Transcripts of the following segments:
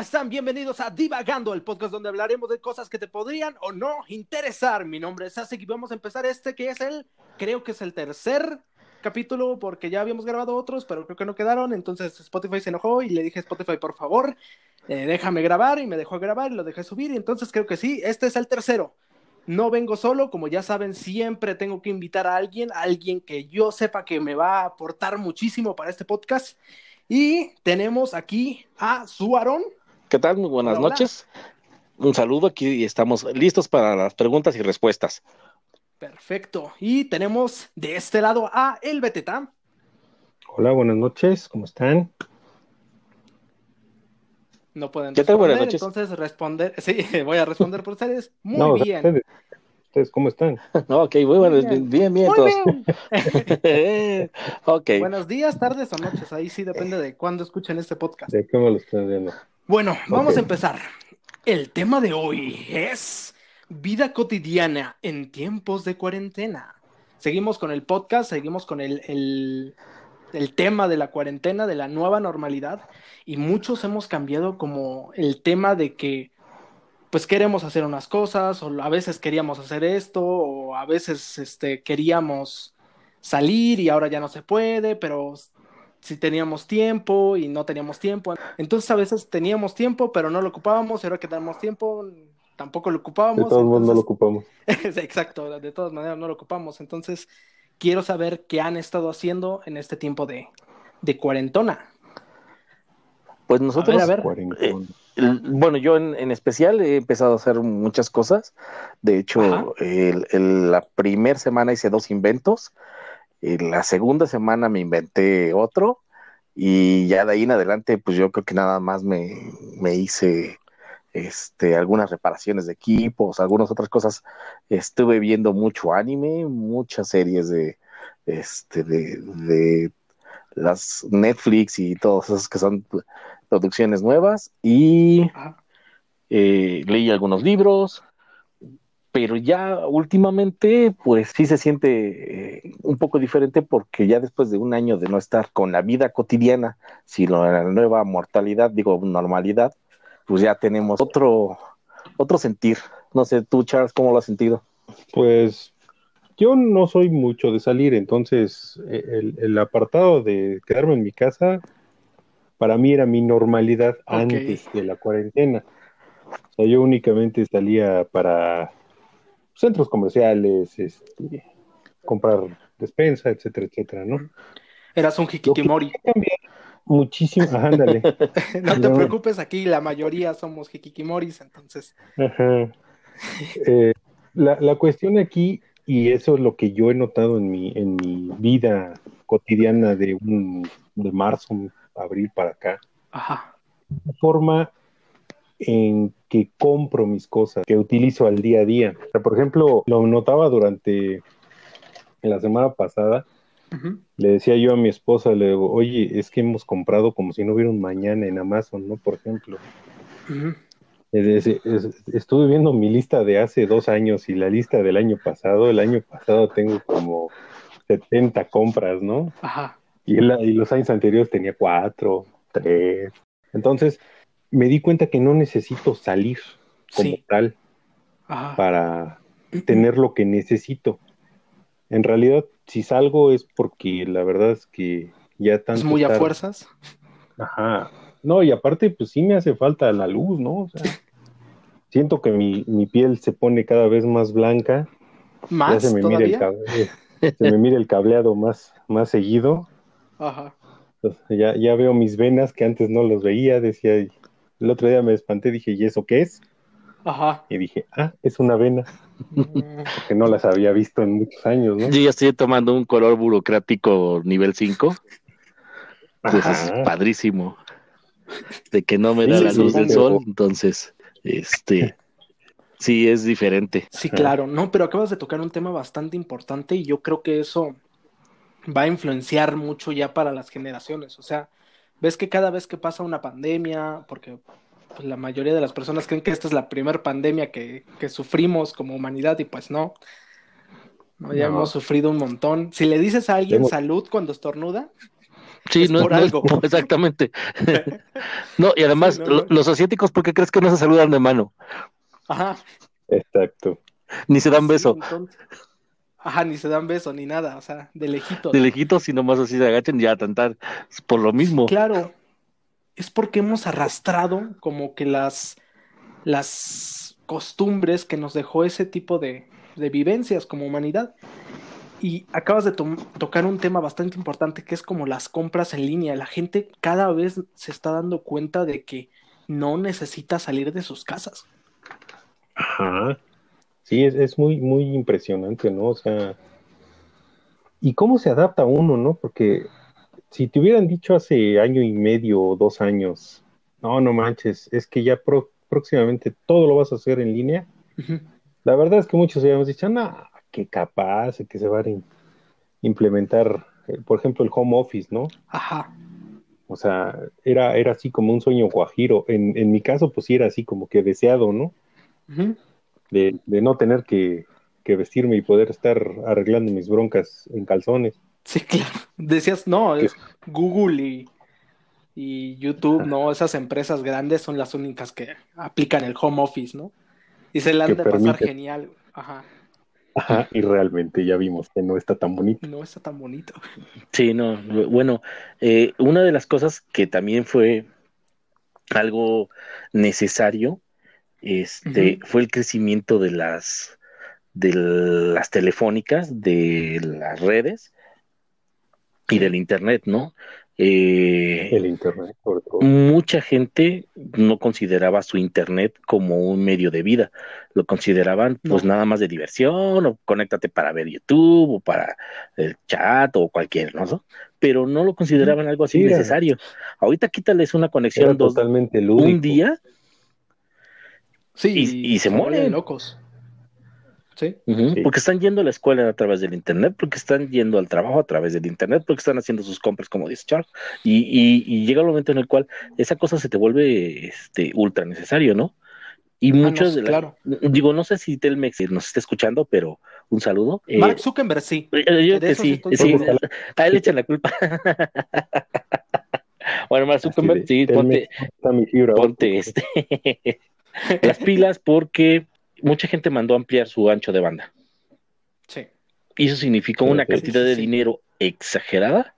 ¿cómo están? Bienvenidos a Divagando, el podcast donde hablaremos de cosas que te podrían o no interesar. Mi nombre es Asik y vamos a empezar este que es el, creo que es el tercer capítulo porque ya habíamos grabado otros, pero creo que no quedaron. Entonces Spotify se enojó y le dije Spotify, por favor, eh, déjame grabar y me dejó grabar y lo dejé subir. Y entonces creo que sí, este es el tercero. No vengo solo, como ya saben, siempre tengo que invitar a alguien, a alguien que yo sepa que me va a aportar muchísimo para este podcast. Y tenemos aquí a Suarón. ¿Qué tal? Muy buenas Hola, hola. noches. Un saludo aquí y estamos listos para las preguntas y respuestas. Perfecto. Y tenemos de este lado a El Beteta. Hola, buenas noches, ¿cómo están? No pueden ¿Qué tal? responder, Buenas noches. entonces responder. Sí, voy a responder por ustedes. Muy No, bien. ustedes, ustedes, ¿cómo están? Ok, muy buenas, bien. bien, todos. bien. ok, Buenos días, tardes o noches. Ahí sí depende de cuándo escuchen este podcast. ¿De me lo están viendo? Bueno, vamos a empezar. El tema de hoy es vida cotidiana en tiempos de cuarentena. Seguimos con el podcast, seguimos con el, el- el tema de la cuarentena, de la nueva normalidad, y muchos hemos cambiado como el tema de que pues queremos hacer unas cosas, o a veces queríamos hacer esto, o a veces este, queríamos salir y ahora ya no se puede, pero si teníamos tiempo y no teníamos tiempo. Entonces a veces teníamos tiempo, pero no lo ocupábamos, y ahora que tenemos tiempo, tampoco lo De ocupábamos. todos modos no lo entonces- ocupamos. Exacto, de todas maneras no lo ocupamos. Entonces quiero saber qué han estado haciendo en este tiempo de, de cuarentona. pues nosotros, a ver. Bueno, yo en, en especial he empezado a hacer muchas cosas. De hecho, Ajá. el- el- la primera semana hice dos inventos. En la segunda semana me inventé otro. Y ya de ahí en adelante, pues yo creo que nada más me, me hice este, algunas reparaciones de equipos, algunas otras cosas. Estuve viendo mucho anime, muchas series de, este, de, de las Netflix y todas esas que son producciones nuevas. Y eh, leí algunos libros, pero ya últimamente, pues sí se siente eh, un poco diferente porque ya después de un año de no estar con la vida cotidiana, sino en la nueva mortalidad, digo normalidad, pues ya tenemos otro, otro sentir. No sé, tú, Charles, ¿cómo lo has sentido? Pues yo no soy mucho de salir, entonces eh, el, el apartado de quedarme en mi casa para mí era mi normalidad antes de la cuarentena. O sea, yo únicamente salía para centros comerciales, este, comprar despensa, etcétera, etcétera, ¿no? Eras un hikikomori. Muchísimo, ajá, ándale. No te preocupes, aquí la mayoría somos hikikimoris, entonces. Ajá. Eh, la, la cuestión aquí, y eso es lo que yo he notado en mi, en mi vida cotidiana de, un, de marzo, abril para acá, Ajá. la forma en que compro mis cosas, que utilizo al día a día. O sea, por ejemplo, lo notaba durante la semana pasada, le decía yo a mi esposa, le digo, oye, es que hemos comprado como si no hubiera un mañana en Amazon, ¿no? Por ejemplo. Ujú. Es- es- es- estuve viendo mi lista de hace dos años y la lista del año pasado. El año pasado tengo como 70 compras, ¿no? Ajá. Y, el- y los años anteriores tenía cuatro, tres. Entonces me di cuenta que no necesito salir como Sí. tal Ajá. para tener lo que necesito. En realidad, si salgo es porque la verdad es que ya Es tanto muy a fuerzas. Ajá. No, y aparte, pues sí me hace falta la luz, ¿no? O sea, siento que mi, mi piel se pone cada vez más blanca, ya Más se me mira el cable- se me mira el cableado más, más seguido. Ajá. Entonces, ya, ya veo mis venas que antes no los veía, decía, el otro día me espanté, dije, ¿y eso qué es? Ajá. Y dije, ah, es una vena, Mm, que no las había visto en muchos años, ¿no? Yo ya estoy tomando un color burocrático nivel 5. Pues es Ajá. padrísimo. De que no me da Sí, la sí, luz del sol, entonces, este, sí es diferente. Sí, claro, no, pero acabas de tocar un tema bastante importante y yo creo que eso va a influenciar mucho ya para las generaciones. O sea, ves que cada vez que pasa una pandemia, porque pues, la mayoría de las personas creen que esta es la primera pandemia que, que sufrimos como humanidad y pues no. No, ya No. hemos sufrido un montón. Si le dices a alguien salud cuando estornuda, Sí, no, por no- algo. no, exactamente. no, y además, Sí, no, lo- no. los asiáticos, ¿por qué crees que no se saludan de mano? Ajá. Exacto. Ni se dan Sí, beso. entonces- Ajá, ni se dan beso ni nada, o sea, de lejito. De lejitos, y nomás así se agachan y ya tantar. Por lo mismo. Claro, es porque hemos arrastrado como que las, las costumbres que nos dejó ese tipo de, de vivencias como humanidad. Y acabas de to- tocar un tema bastante importante que es como las compras en línea. La gente cada vez se está dando cuenta de que no necesita salir de sus casas. Ajá. Sí, es, es muy, muy impresionante, ¿no? O sea, ¿y cómo se adapta uno, no? Porque si te hubieran dicho hace año y medio o dos años, no, no manches, es que ya pro- próximamente todo lo vas a hacer en línea, la verdad es que muchos habíamos dicho, no, qué capaz que se van a implementar, eh, por ejemplo, el home office, ¿no? Ajá. O sea, era, era así como un sueño guajiro. En, en mi caso, pues sí era así como que deseado, ¿no? Ujú. De, de no tener que, que vestirme y poder estar arreglando mis broncas en calzones. Sí, claro. Decías, no, es Google y, y YouTube, ¿no? Esas empresas grandes son las únicas que aplican el home office, ¿no? Y se la han de pasar genial. Ajá. Ajá, y realmente ya vimos que no está tan bonito. No está tan bonito. Sí, no, bueno, eh, una de las cosas que también fue algo necesario, este, fue el crecimiento de las de las telefónicas, de las redes y del internet, ¿no? Eh, El internet, sobre todo. mucha gente no consideraba su internet como un medio de vida, lo consideraban pues nada más de diversión o conéctate para ver YouTube o para el chat o cualquier, ¿no? Pero no lo consideraban algo así necesario. Ahorita quítales una Era conexión dos, totalmente lúdico. un día Sí, Y- y se vuelven mueren. locos. Sí. Porque están yendo a la escuela a través del internet, porque están yendo al trabajo a través del internet, porque están haciendo sus compras, como dice Charles. Y, y- y llega el momento en el cual esa cosa se te vuelve este, ultra necesario, ¿no? Y Ah, no, muchos de la- claro. digo, no sé si Telmex nos está escuchando, pero un saludo. Eh, Mark Zuckerberg, sí. eh, yo que sí, sí a él le echan la culpa. bueno, Mark Zuckerberg, de, sí, "Telmex, ponte, ¿dónde está mi fibra ponte este las pilas porque mucha gente mandó a ampliar su ancho de banda. Sí, Y eso significó una sí, cantidad sí, de sí. dinero exagerada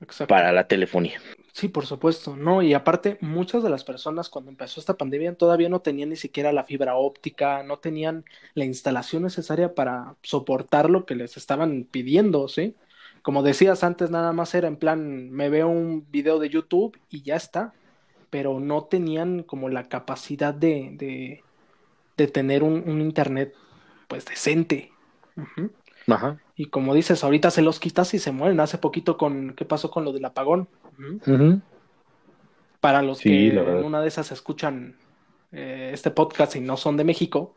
exacto. para la telefonía. Sí, por supuesto, no, y aparte muchas de las personas cuando empezó esta pandemia todavía no tenían ni siquiera la fibra óptica, no tenían la instalación necesaria para soportar lo que les estaban pidiendo, ¿sí? Como decías antes, nada más era en plan, me veo un video de YouTube y ya está, pero no tenían como la capacidad de, de, de tener un, un internet pues decente. Ajá. Y como dices, ahorita se los quitas y se mueren. Hace poquito con, ¿qué pasó con lo del apagón? Para los Sí, que en una de esas escuchan eh, este podcast y no son de México,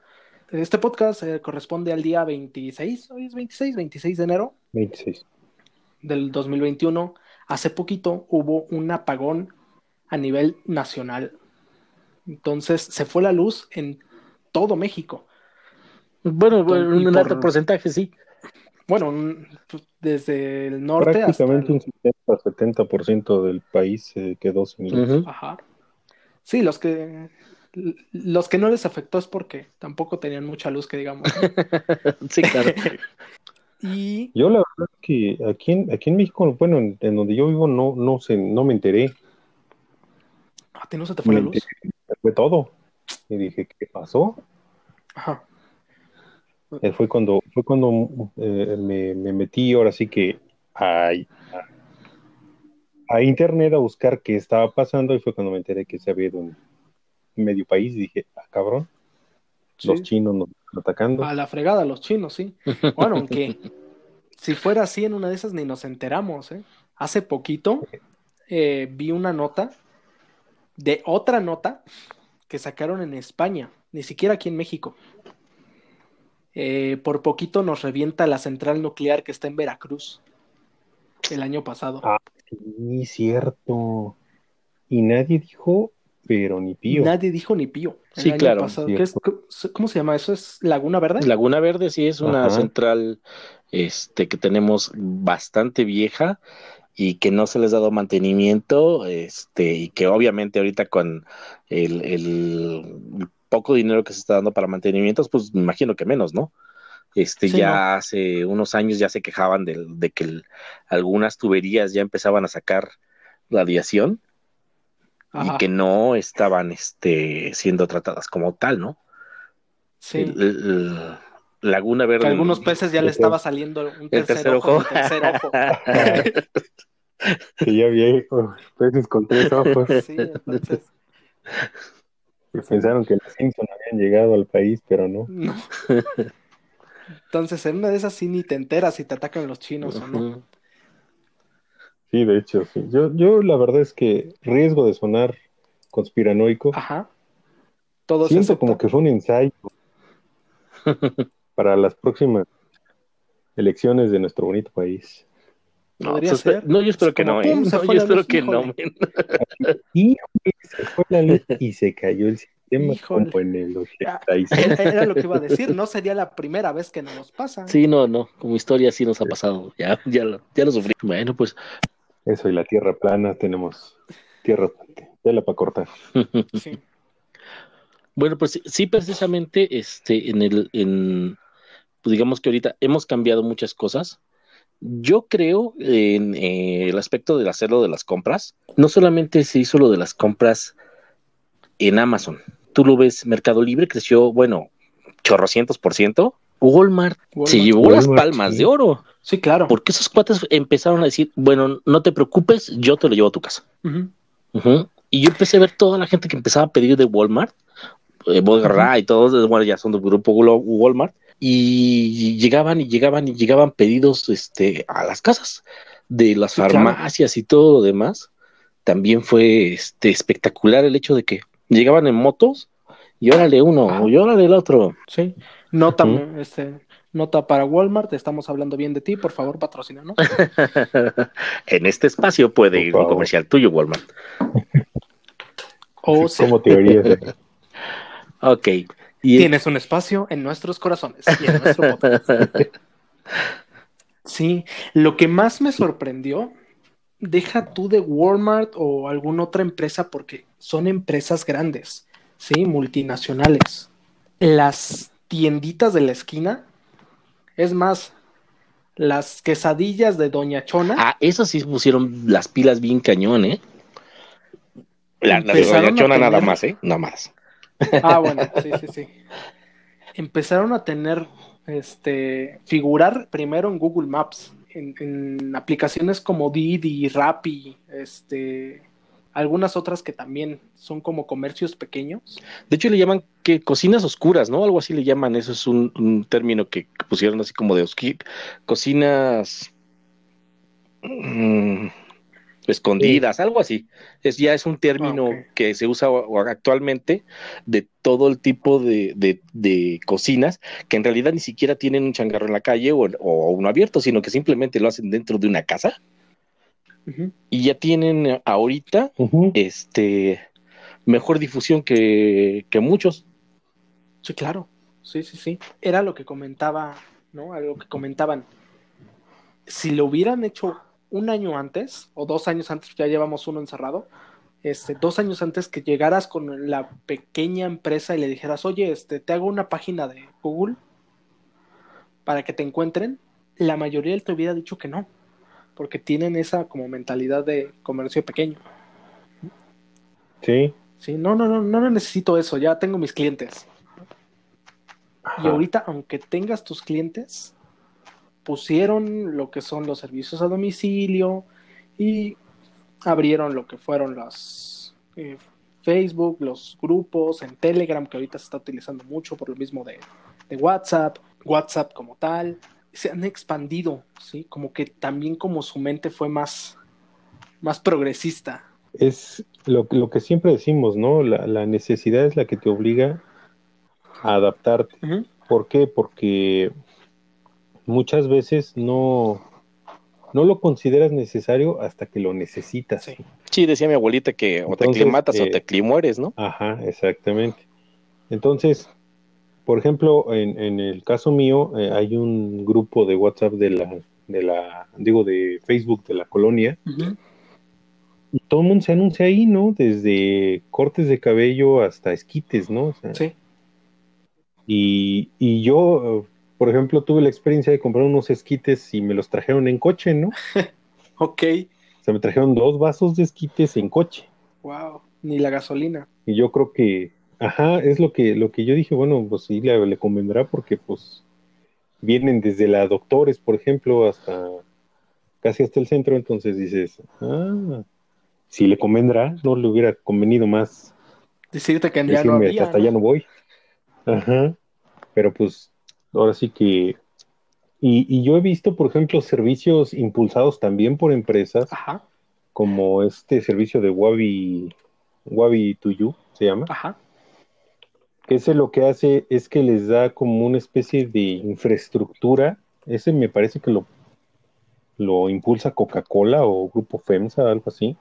este podcast eh, corresponde al día 26, hoy es 26, 26 de enero 26. del 2021. Hace poquito hubo un apagón a nivel nacional. Entonces se fue la luz en todo México. Bueno, un por- alto porcentaje, sí. Bueno, pues, desde el norte hasta Prácticamente el- un 70-70% del país se quedó sin luz. Ajá. Sí, los que los que no les afectó es porque tampoco tenían mucha luz, que digamos. ¿no? Sí, claro. Y Yo la verdad es que aquí en, aquí en México, bueno, en, en donde yo vivo no, no, sé, no me enteré. A ti no se te fue la luz. fue todo. Y dije, ¿qué pasó? Ajá. Eh, fue cuando, fue cuando eh, me, me metí ahora sí que a, a internet a buscar qué estaba pasando y fue cuando me enteré que se había ido un medio país y dije, ah, cabrón, los chinos nos están atacando. A la fregada, los chinos, sí. Bueno, aunque si fuera así, en una de esas ni nos enteramos, ¿eh? Hace poquito eh, vi una nota de otra nota que sacaron en España, ni siquiera aquí en México. Eh, por poquito nos revienta la central nuclear que está en Veracruz el año pasado. Ah, sí, cierto. Y nadie dijo, pero ni pío. Nadie dijo ni pío. el Sí, año claro, pasado. ¿Qué es- ¿Cómo se llama eso? ¿Es Laguna Verde? Laguna Verde sí es una Ajá. central este, que tenemos bastante vieja y que no se les ha dado mantenimiento, este, y que obviamente ahorita con el, el poco dinero que se está dando para mantenimientos, pues me imagino que menos, ¿no? Este, Sí, ya hace unos años ya se quejaban de, de que el- algunas tuberías ya empezaban a sacar radiación Ajá, y que no estaban este, siendo tratadas como tal, ¿no? sí. El- el- el Laguna Verde. Que algunos peces ya le estaba saliendo un el tercer, ojo. ojo. el tercer ojo. Que ya había oh, peces con tres ojos. Sí, entonces, Y pensaron que los Simpson habían llegado al país, pero no. no. Entonces, en una de esas sí ni te enteras si te atacan los chinos o no. Sí, de hecho, sí. Yo, yo la verdad es que riesgo de sonar conspiranoico, Ajá. Todo siento como que fue un ensayo para las próximas elecciones de nuestro bonito país. No, Podría pues, ser. no, yo espero que no, ¿eh? pum, No, yo espero luz, que no. Y se fue la luz y se cayó el sistema Híjole. como en el Ah, 86. Era, era lo que iba a decir, no sería la primera vez que nos pasa. Sí, no, no, como historia sí nos ha pasado, ya, ya lo, ya lo sufrí. Bueno, pues, Eso y la tierra plana, tenemos tierra tela para cortar. Sí. bueno, pues sí, sí, precisamente, este, en el, en, pues digamos que ahorita hemos cambiado muchas cosas. Yo creo en eh, el aspecto del hacerlo de las compras. No solamente se hizo lo de las compras en Amazon. Tú lo ves, Mercado Libre creció, bueno, chorrocientos por ciento. Walmart, se Walmart. llevó las palmas sí. de oro. Sí, claro. Porque esos cuates empezaron a decir, bueno, no te preocupes, yo te lo llevo a tu casa. Y yo empecé a ver toda la gente que empezaba a pedir de Walmart, eh, Bodgarra y todos, bueno, ya son del grupo Walmart, y llegaban y llegaban y llegaban pedidos este, a las casas de las Sí, claro. farmacias y todo lo demás. También fue este, espectacular el hecho de que llegaban en motos y órale uno, Ajá. y órale el otro. Sí. Nota, este, nota para Walmart, estamos hablando bien de ti, por favor, patrocina, ¿no? en este espacio puede ir un comercial tuyo, Walmart. O sea, Como teorías. de- Ok. Y tienes un espacio en nuestros corazones y en nuestro podcast. Sí, lo que más me sorprendió, deja tú de Walmart o alguna otra empresa porque son empresas grandes, sí, multinacionales. Las tienditas de la esquina, es más, las quesadillas de Doña Chona, Ah, eso sí pusieron las pilas bien cañón, ¿eh? La, la de Doña Chona nada más, ¿eh? Nada más. Ah, bueno, sí, sí, sí. Empezaron a tener, este, figurar primero en Google Maps, en, en aplicaciones como Didi, Rappi, este, algunas otras que también son como comercios pequeños. De hecho, le llaman que cocinas oscuras, ¿no? Algo así le llaman. Eso es un, término que, que pusieron así como de osqui- cocinas mm, escondidas, algo así. Es ya es un término que se usa actualmente de todo el tipo de, de- de cocinas que en realidad ni siquiera tienen un changarro en la calle o, o uno abierto, sino que simplemente lo hacen dentro de una casa y ya tienen ahorita este mejor difusión que, que muchos. Sí, claro. Sí, sí, sí. Era lo que comentaba, ¿no? Algo que comentaban. Si lo hubieran hecho un año antes, o dos años antes, ya llevamos uno encerrado, este, dos años antes que llegaras con la pequeña empresa y le dijeras, oye, este, te hago una página de Google para que te encuentren, la mayoría te hubiera dicho que no, porque tienen esa como mentalidad de comercio pequeño. Sí. Sí, no, no, no, no necesito eso, ya tengo mis clientes. Y ahorita, aunque tengas tus clientes, pusieron lo que son los servicios a domicilio y abrieron lo que fueron los eh, Facebook, los grupos en Telegram, que ahorita se está utilizando mucho por lo mismo de, de WhatsApp, WhatsApp como tal. Se han expandido, ¿sí? Como que también como su mente fue más, más progresista. Es lo, lo que siempre decimos, ¿no? La, la necesidad es la que te obliga a adaptarte. ¿Por qué? Porque muchas veces no, no lo consideras necesario hasta que lo necesitas. Sí. Sí, decía mi abuelita que o te aclimatas o eh, te climueres, ¿no? Ajá, exactamente. Entonces, por ejemplo, en, en el caso mío, eh, hay un grupo de WhatsApp de la de la, digo, de Facebook de la colonia. Y todo el mundo se anuncia ahí, ¿no? Desde cortes de cabello hasta esquites, ¿no? sí. Y, y yo, por ejemplo, tuve la experiencia de comprar unos esquites y me los trajeron en coche, ¿no? ok. O sea, me trajeron dos vasos de esquites en coche. Wow, ni la gasolina. Y yo creo que, ajá, es lo que, lo que yo dije, bueno, pues sí, le, le convendrá porque pues vienen desde la Doctores, por ejemplo, hasta casi hasta el centro, entonces dices, ah, si le convendrá, no le hubiera convenido más decirte que ya no había, hasta ya no voy. Ajá. Pero pues ahora sí que y, yo he visto, por ejemplo, servicios impulsados también por empresas, como este servicio de Wabi, Wabi to You, se llama. Ajá. Que ese lo que hace es que les da como una especie de infraestructura. Ese me parece que lo, lo impulsa Coca-Cola o Grupo FEMSA, algo así.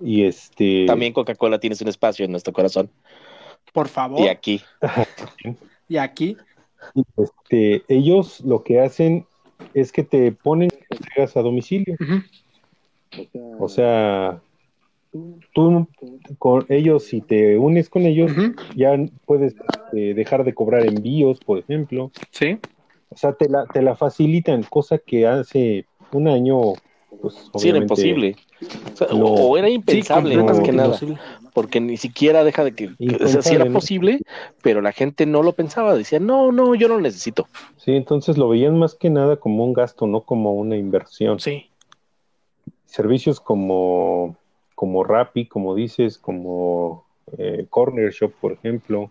Y este. También Coca-Cola tienes un espacio en nuestro corazón. Por favor. Y aquí. y aquí. Este, ellos lo que hacen es que te ponen entregas a domicilio. O sea, tú con ellos, si te unes con ellos, ya puedes este, dejar de cobrar envíos, por ejemplo. Sí. O sea, te la, te la facilitan, cosa que hace un año pues, sí, era imposible. O, era impensable, más que nada. Porque ni siquiera deja de que. sí era posible, pero la gente no lo pensaba. Decía, no, no, yo no lo necesito. Sí, entonces lo veían más que nada como un gasto, no como una inversión. Sí. Servicios como, como Rappi, como dices, como eh, Corner Shop, por ejemplo.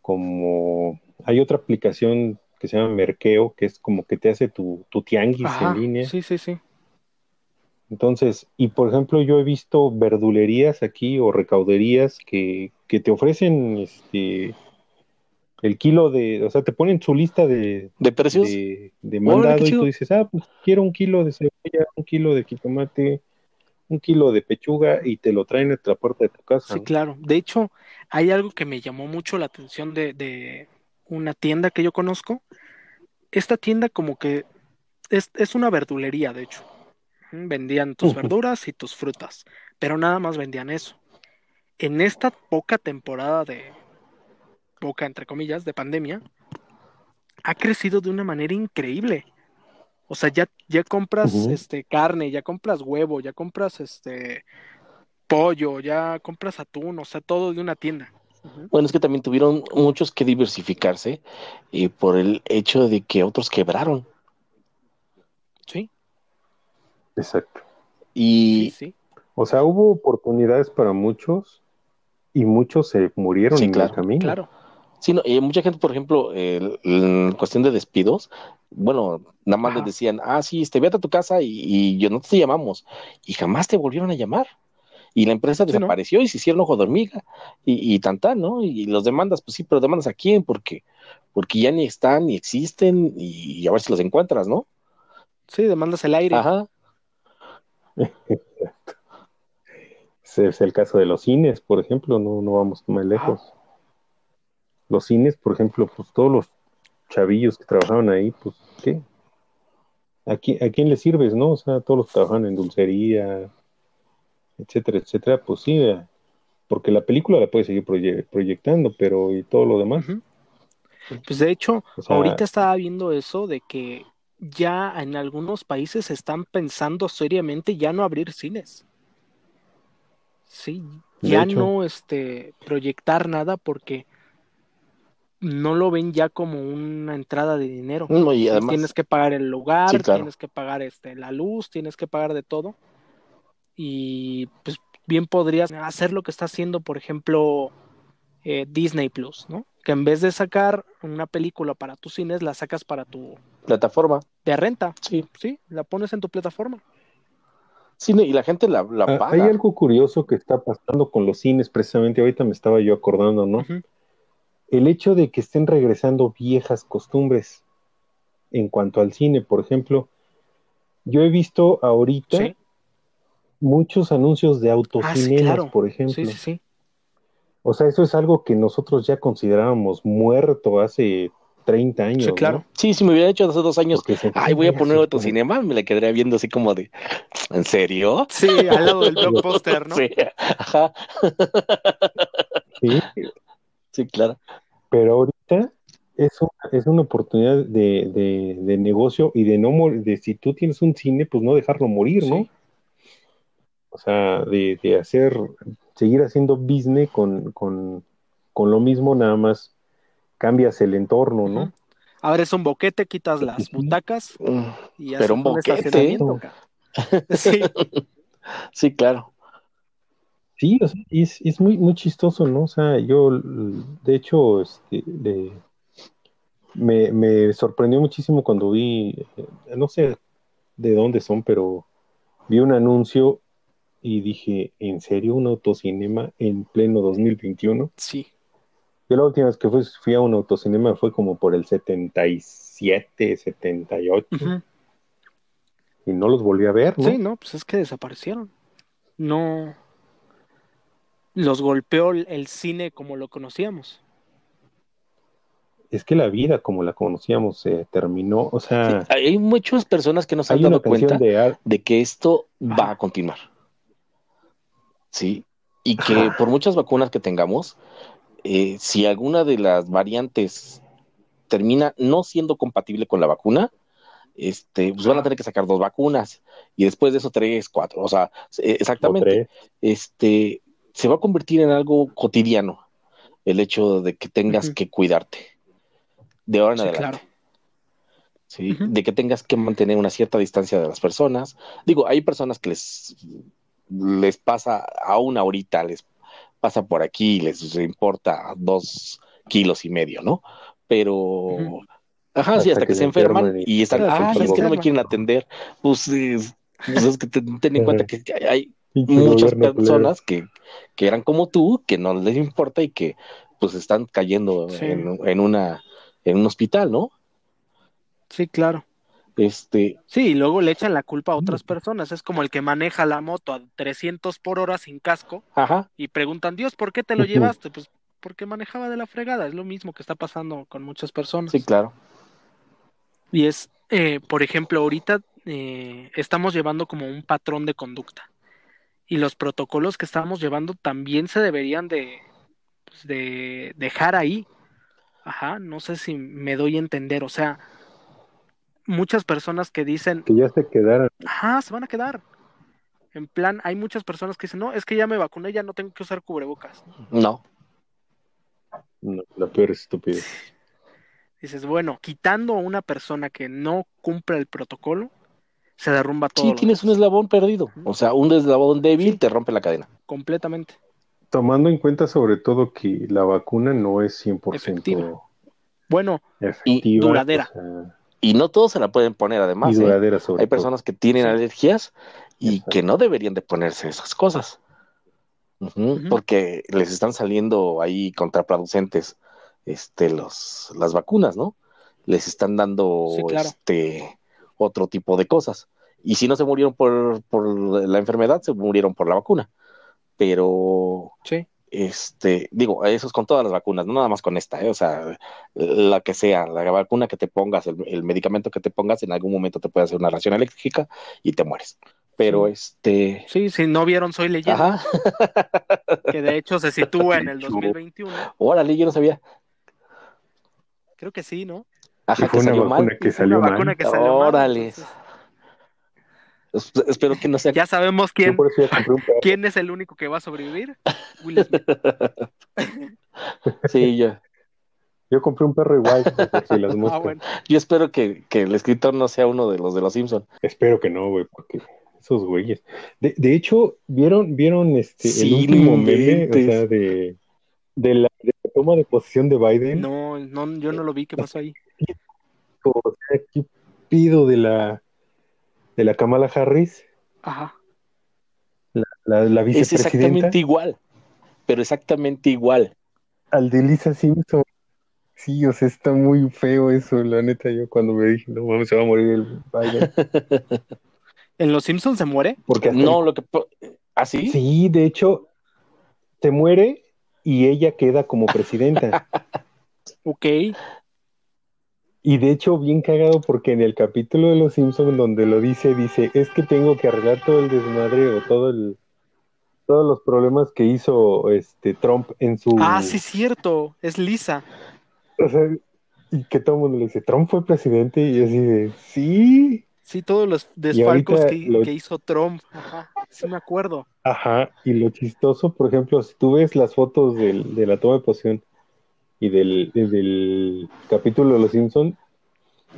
Como. Hay otra aplicación que se llama Merkeo, que es como que te hace tu, tu tianguis en línea. Sí, sí, sí. Entonces, y por ejemplo, yo he visto verdulerías aquí o recauderías que, que te ofrecen este el kilo de, o sea, te ponen su lista de, ¿De precios de, mandado y tú dices, ah, pues quiero un kilo de cebolla, un kilo de jitomate, un kilo de pechuga y te lo traen a la puerta de tu casa. Sí, claro. De hecho, hay algo que me llamó mucho la atención de, de, una tienda que yo conozco. Esta tienda como que es, es una verdulería, de hecho. Vendían tus verduras y tus frutas, pero nada más vendían eso. En esta poca temporada de, poca entre comillas, de pandemia, ha crecido de una manera increíble. O sea, ya, ya compras este carne, ya compras huevo, ya compras este pollo, ya compras atún, o sea, todo de una tienda. Bueno, es que también tuvieron muchos que diversificarse y por el hecho de que otros quebraron. Sí. Exacto. Y, sí, o sea, hubo oportunidades para muchos y muchos se murieron en el camino. Claro. Sí, no, y mucha gente, por ejemplo, en cuestión de despidos, bueno, nada más les decían, ah, sí, este, vete a tu casa y, y yo no te llamamos. Y jamás te volvieron a llamar y la empresa desapareció y se hicieron ojo de hormiga y, y tan ¿no? Y los demandas, pues sí, pero demandas a quién, porque, porque ya ni están, ni existen, y, a ver si los encuentras, ¿no? Sí, demandas el aire. Ajá. Ese es el caso de los cines, por ejemplo, no, no vamos muy lejos. Los cines, por ejemplo, pues todos los chavillos que trabajaban ahí, pues, ¿qué? ¿A quién, ¿A quién le sirves, no? O sea, todos los que trabajan en dulcería, etcétera, etcétera, pues sí, porque la película la puede seguir proyectando, pero y todo lo demás. Pues de hecho, ahorita estaba viendo eso de que ya en algunos países están pensando seriamente ya no abrir cines. Sí, ya no este proyectar nada porque no lo ven ya como una entrada de dinero. tienes que pagar el lugar, tienes que pagar este la luz, tienes que pagar de todo y pues bien podrías hacer lo que está haciendo, por ejemplo, eh, Disney Plus, ¿no? Que en vez de sacar una película para tus cines, la sacas para tu plataforma de renta. Sí. Sí, la pones en tu plataforma. Sí, y la gente la, ah, paga. Hay algo curioso que está pasando con los cines, precisamente ahorita me estaba yo acordando, ¿no? El hecho de que estén regresando viejas costumbres en cuanto al cine, por ejemplo, yo he visto ahorita muchos anuncios de autocinemas, ah, por ejemplo. Sí, sí, sí. O sea, eso es algo que nosotros ya considerábamos muerto hace 30 años. Sí, claro. ¿no? Sí, si me hubiera hecho hace dos años, ay, voy a poner otro como- cinema, me la quedaría viendo así como de, ¿en serio? Sí, al lado del blockbuster, ¿no? Sí, ajá, Sí, sí, claro. pero ahorita es una, es una oportunidad de, de, de negocio y de no morir, de si tú tienes un cine, pues no dejarlo morir, ¿no? Sí. O sea, de, de hacer, seguir haciendo business con, con, con lo mismo, nada más cambias el entorno, ¿no? Ujú. Abres un boquete, quitas las butacas y Pero un boquete. Sí, Sí, claro. Sí, o sea, y es, es muy, muy chistoso, ¿no? O sea, yo, de hecho, este, de- me, me sorprendió muchísimo cuando vi, eh, no sé de dónde son, pero vi un anuncio y dije, ¿en serio un autocinema en pleno 2021? sí. Yo la última vez que fui, fui a un autocinema fue como por el 77, 78, Ujú. y no los volví a ver, ¿no? Sí, no, pues es que desaparecieron. No. Los golpeó el- cine como lo conocíamos. Es que la vida como la conocíamos se terminó, o sea, Sí, hay muchas personas que no se han dado cuenta de Ar- de que esto va a continuar. Sí, y que por muchas vacunas que tengamos, eh, si alguna de las variantes termina no siendo compatible con la vacuna, este, pues van a tener que sacar dos vacunas y después de eso tres, cuatro, o sea, eh, o exactamente, este, se va a convertir en algo cotidiano el hecho de que tengas que cuidarte de ahora en Sí, adelante. claro. ¿sí? De que tengas que mantener una cierta distancia de las personas. Digo, hay personas que les, les pasa a una horita, les pasa por aquí y les importa dos kilos y medio, ¿no? Pero, ajá, sí, Hasta que, que se enferman enferman y, están, ah, es que no me quieren atender. Pues, es, pues es que ten, ten en cuenta que hay muchas personas que, que eran como tú, que no les importa y que pues están cayendo Sí. en, en una en un hospital, ¿no? Sí, claro. Este, Sí, y luego le echan la culpa a otras personas. Es como el que maneja la moto a 300 por hora sin casco ajá, y preguntan, Dios, ¿por qué te lo llevaste? Pues porque manejaba de la fregada. Es lo mismo que está pasando con muchas personas. sí, claro. Y es, eh, por ejemplo, ahorita eh, estamos llevando como un patrón de conducta. Y los protocolos que estamos llevando también se deberían de, pues, de dejar ahí. Ajá, no sé si me doy a entender. O sea, muchas personas que dicen, Que ya se quedaran. ajá, se van a quedar. En plan, hay muchas personas que dicen, no, es que ya me vacuné, ya no tengo que usar cubrebocas. No, No, la peor estupidez. Dices, bueno, quitando a una persona que no cumpla el protocolo, se derrumba todo. sí tienes un eslabón perdido, o sea, un eslabón débil Sí. te rompe la cadena. completamente. Tomando en cuenta sobre todo que la vacuna no es 100% Efectiva. Bueno, efectiva, duradera. o sea, Y no todos se la pueden poner además. y ¿eh? sobre Hay personas que tienen Sí. alergias y Exacto. que no deberían de ponerse esas cosas. Porque les están saliendo ahí contraproducentes este, los, las vacunas, ¿no? Les están dando Sí, claro. este, otro tipo de cosas. Y si no se murieron por, por la enfermedad, se murieron por la vacuna. Pero sí, este, digo, eso es con todas las vacunas, no nada más con esta, ¿eh? o sea, la que sea, la vacuna que te pongas, el, el medicamento que te pongas, en algún momento te puede hacer una reacción alérgica y te mueres. Pero este, sí, si no vieron Soy Leyenda, ajá, que de hecho se sitúa en el 2021, órale, yo no sabía. creo que sí, ¿no? Ajá, Y fue que una salió vacuna mal. que Es una salió vacuna mal. que salió mal, Órale. entonces, Espero que no sea. ya sabemos quién, quién es el único que va a sobrevivir. Will Smith. Sí, yo, Yo compré un perro igual, si las Ah, bueno. yo espero que, que el escritor no sea uno de los de los Simpson. Espero que no, güey, porque esos güeyes. De, de hecho, ¿vieron, vieron este Sí, el último meme, o inventes. sea, de, de, la, de la toma de posición de Biden? No, no, yo no lo vi. ¿Qué pasó ahí? O sea, ¿qué pido de la de la Kamala Harris, Ajá. la, la Es vicepresidenta, exactamente igual, pero exactamente igual. al de Lisa Simpson? Sí, o sea, está muy feo eso, la neta, yo cuando me dije, no mames, se va a morir el Biden. ¿En Los Simpsons se muere? Porque hasta No, lo que. ¿Así? Sí, de hecho, se muere y ella queda como presidenta. Ok. Y de hecho, bien cagado porque en el capítulo de Los Simpsons donde lo dice, dice, es que tengo que arreglar todo el desmadre o todo el, todos los problemas que hizo este Trump en su... Ah, sí, cierto, es Lisa. O sea, y que todo el mundo le dice, Trump fue presidente y así de, sí. Sí, todos los desfalcos que, que, hizo Trump, ajá, sí me acuerdo. Ajá, y lo chistoso, por ejemplo, si tú ves las fotos del, de la toma de posición y del, del capítulo de Los Simpson,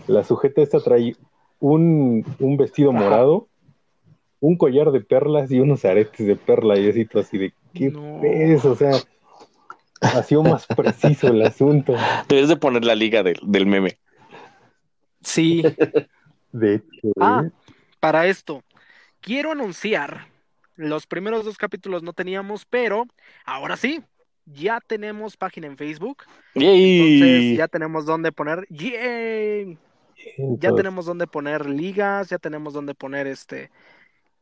la sujeta esta trae un, un vestido morado, un collar de perlas y unos aretes de perla y así, así de, ¿qué es? O sea, ha sido más preciso el asunto. Debes de poner la liga del, del meme. Sí. De hecho. Ah, ¿eh? para esto, quiero anunciar, los primeros dos capítulos no teníamos, pero ahora sí, ya tenemos página en Facebook. ¡Yay! Entonces ya tenemos donde poner. ¡Yay! Ya tenemos donde poner ligas, ya tenemos donde poner este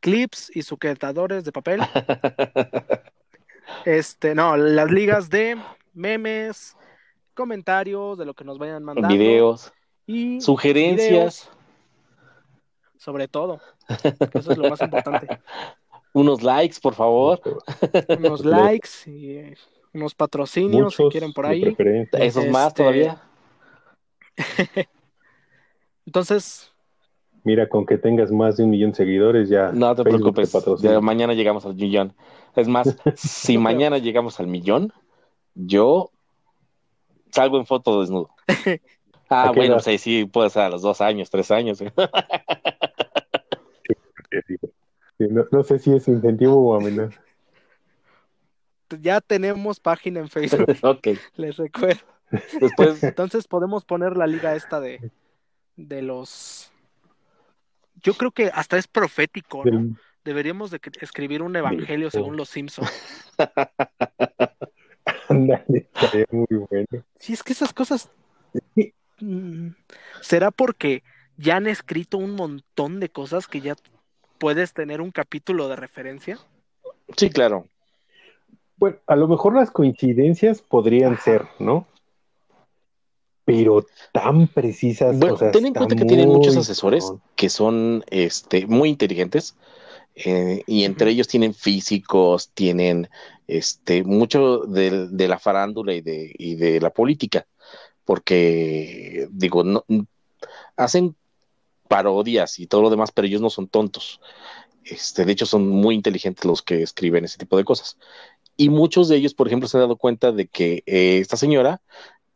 clips y sujetadores de papel. Este, no, las ligas de memes, comentarios de lo que nos vayan mandando. Videos, y sugerencias. videos, sobre todo. Eso es lo más importante. Unos likes, por favor. Unos likes y unos patrocinios si quieren por ahí. Esos más Este, todavía. Entonces, Mira, con que tengas más de un millón de seguidores ya. No te Facebook preocupes. ya mañana llegamos al millón. Es más, si mañana llegamos al millón, yo salgo en foto desnudo. Ah, ¿A qué bueno, edad? sí, sí, puede ser a los dos años, tres años. Sí, sí, no, no sé si es incentivo o amenaza. Ya tenemos página en Facebook, ok. les recuerdo. Después, Entonces podemos poner la liga esta de, de los... Yo creo que hasta es profético, ¿no? Del- Deberíamos de escribir un evangelio según los Simpsons. Estaría muy bueno. Si es que esas cosas... mm, ¿Será porque ya han escrito un montón de cosas que ya puedes tener un capítulo de referencia? sí, claro. Bueno, a lo mejor las coincidencias podrían ser, ¿no? Pero tan precisas. Bueno, o sea, ten en cuenta que tienen muchos asesores que son este, muy inteligentes eh, y entre ellos tienen físicos, tienen este, mucho de, de la farándula y de, y de la política, porque digo, no, hacen parodias y todo lo demás, pero ellos no son tontos. Este, de hecho, son muy inteligentes los que escriben ese tipo de cosas. Y muchos de ellos, por ejemplo, se han dado cuenta de que eh, esta señora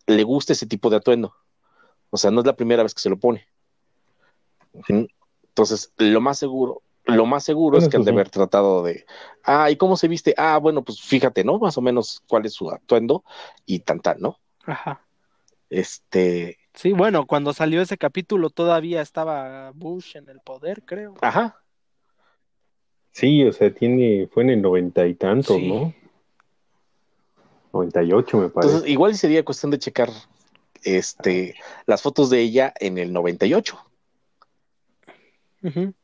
le gusta ese tipo de atuendo. O sea, no es la primera vez que se lo pone. Entonces, lo más seguro, lo más seguro es que han de haber tratado de, ah, ¿y cómo se viste? Ah, bueno, pues fíjate, ¿no? Más o menos cuál es su atuendo y tan tan, ¿no? Ajá. Este, Sí, bueno, cuando salió ese capítulo todavía estaba Bush en el poder, creo. ajá, Sí, o sea, tiene, fue en el noventa y tantos, Sí. ¿no? 98 me parece. entonces igual sería cuestión de checar este las fotos de ella en el 98. Ujú.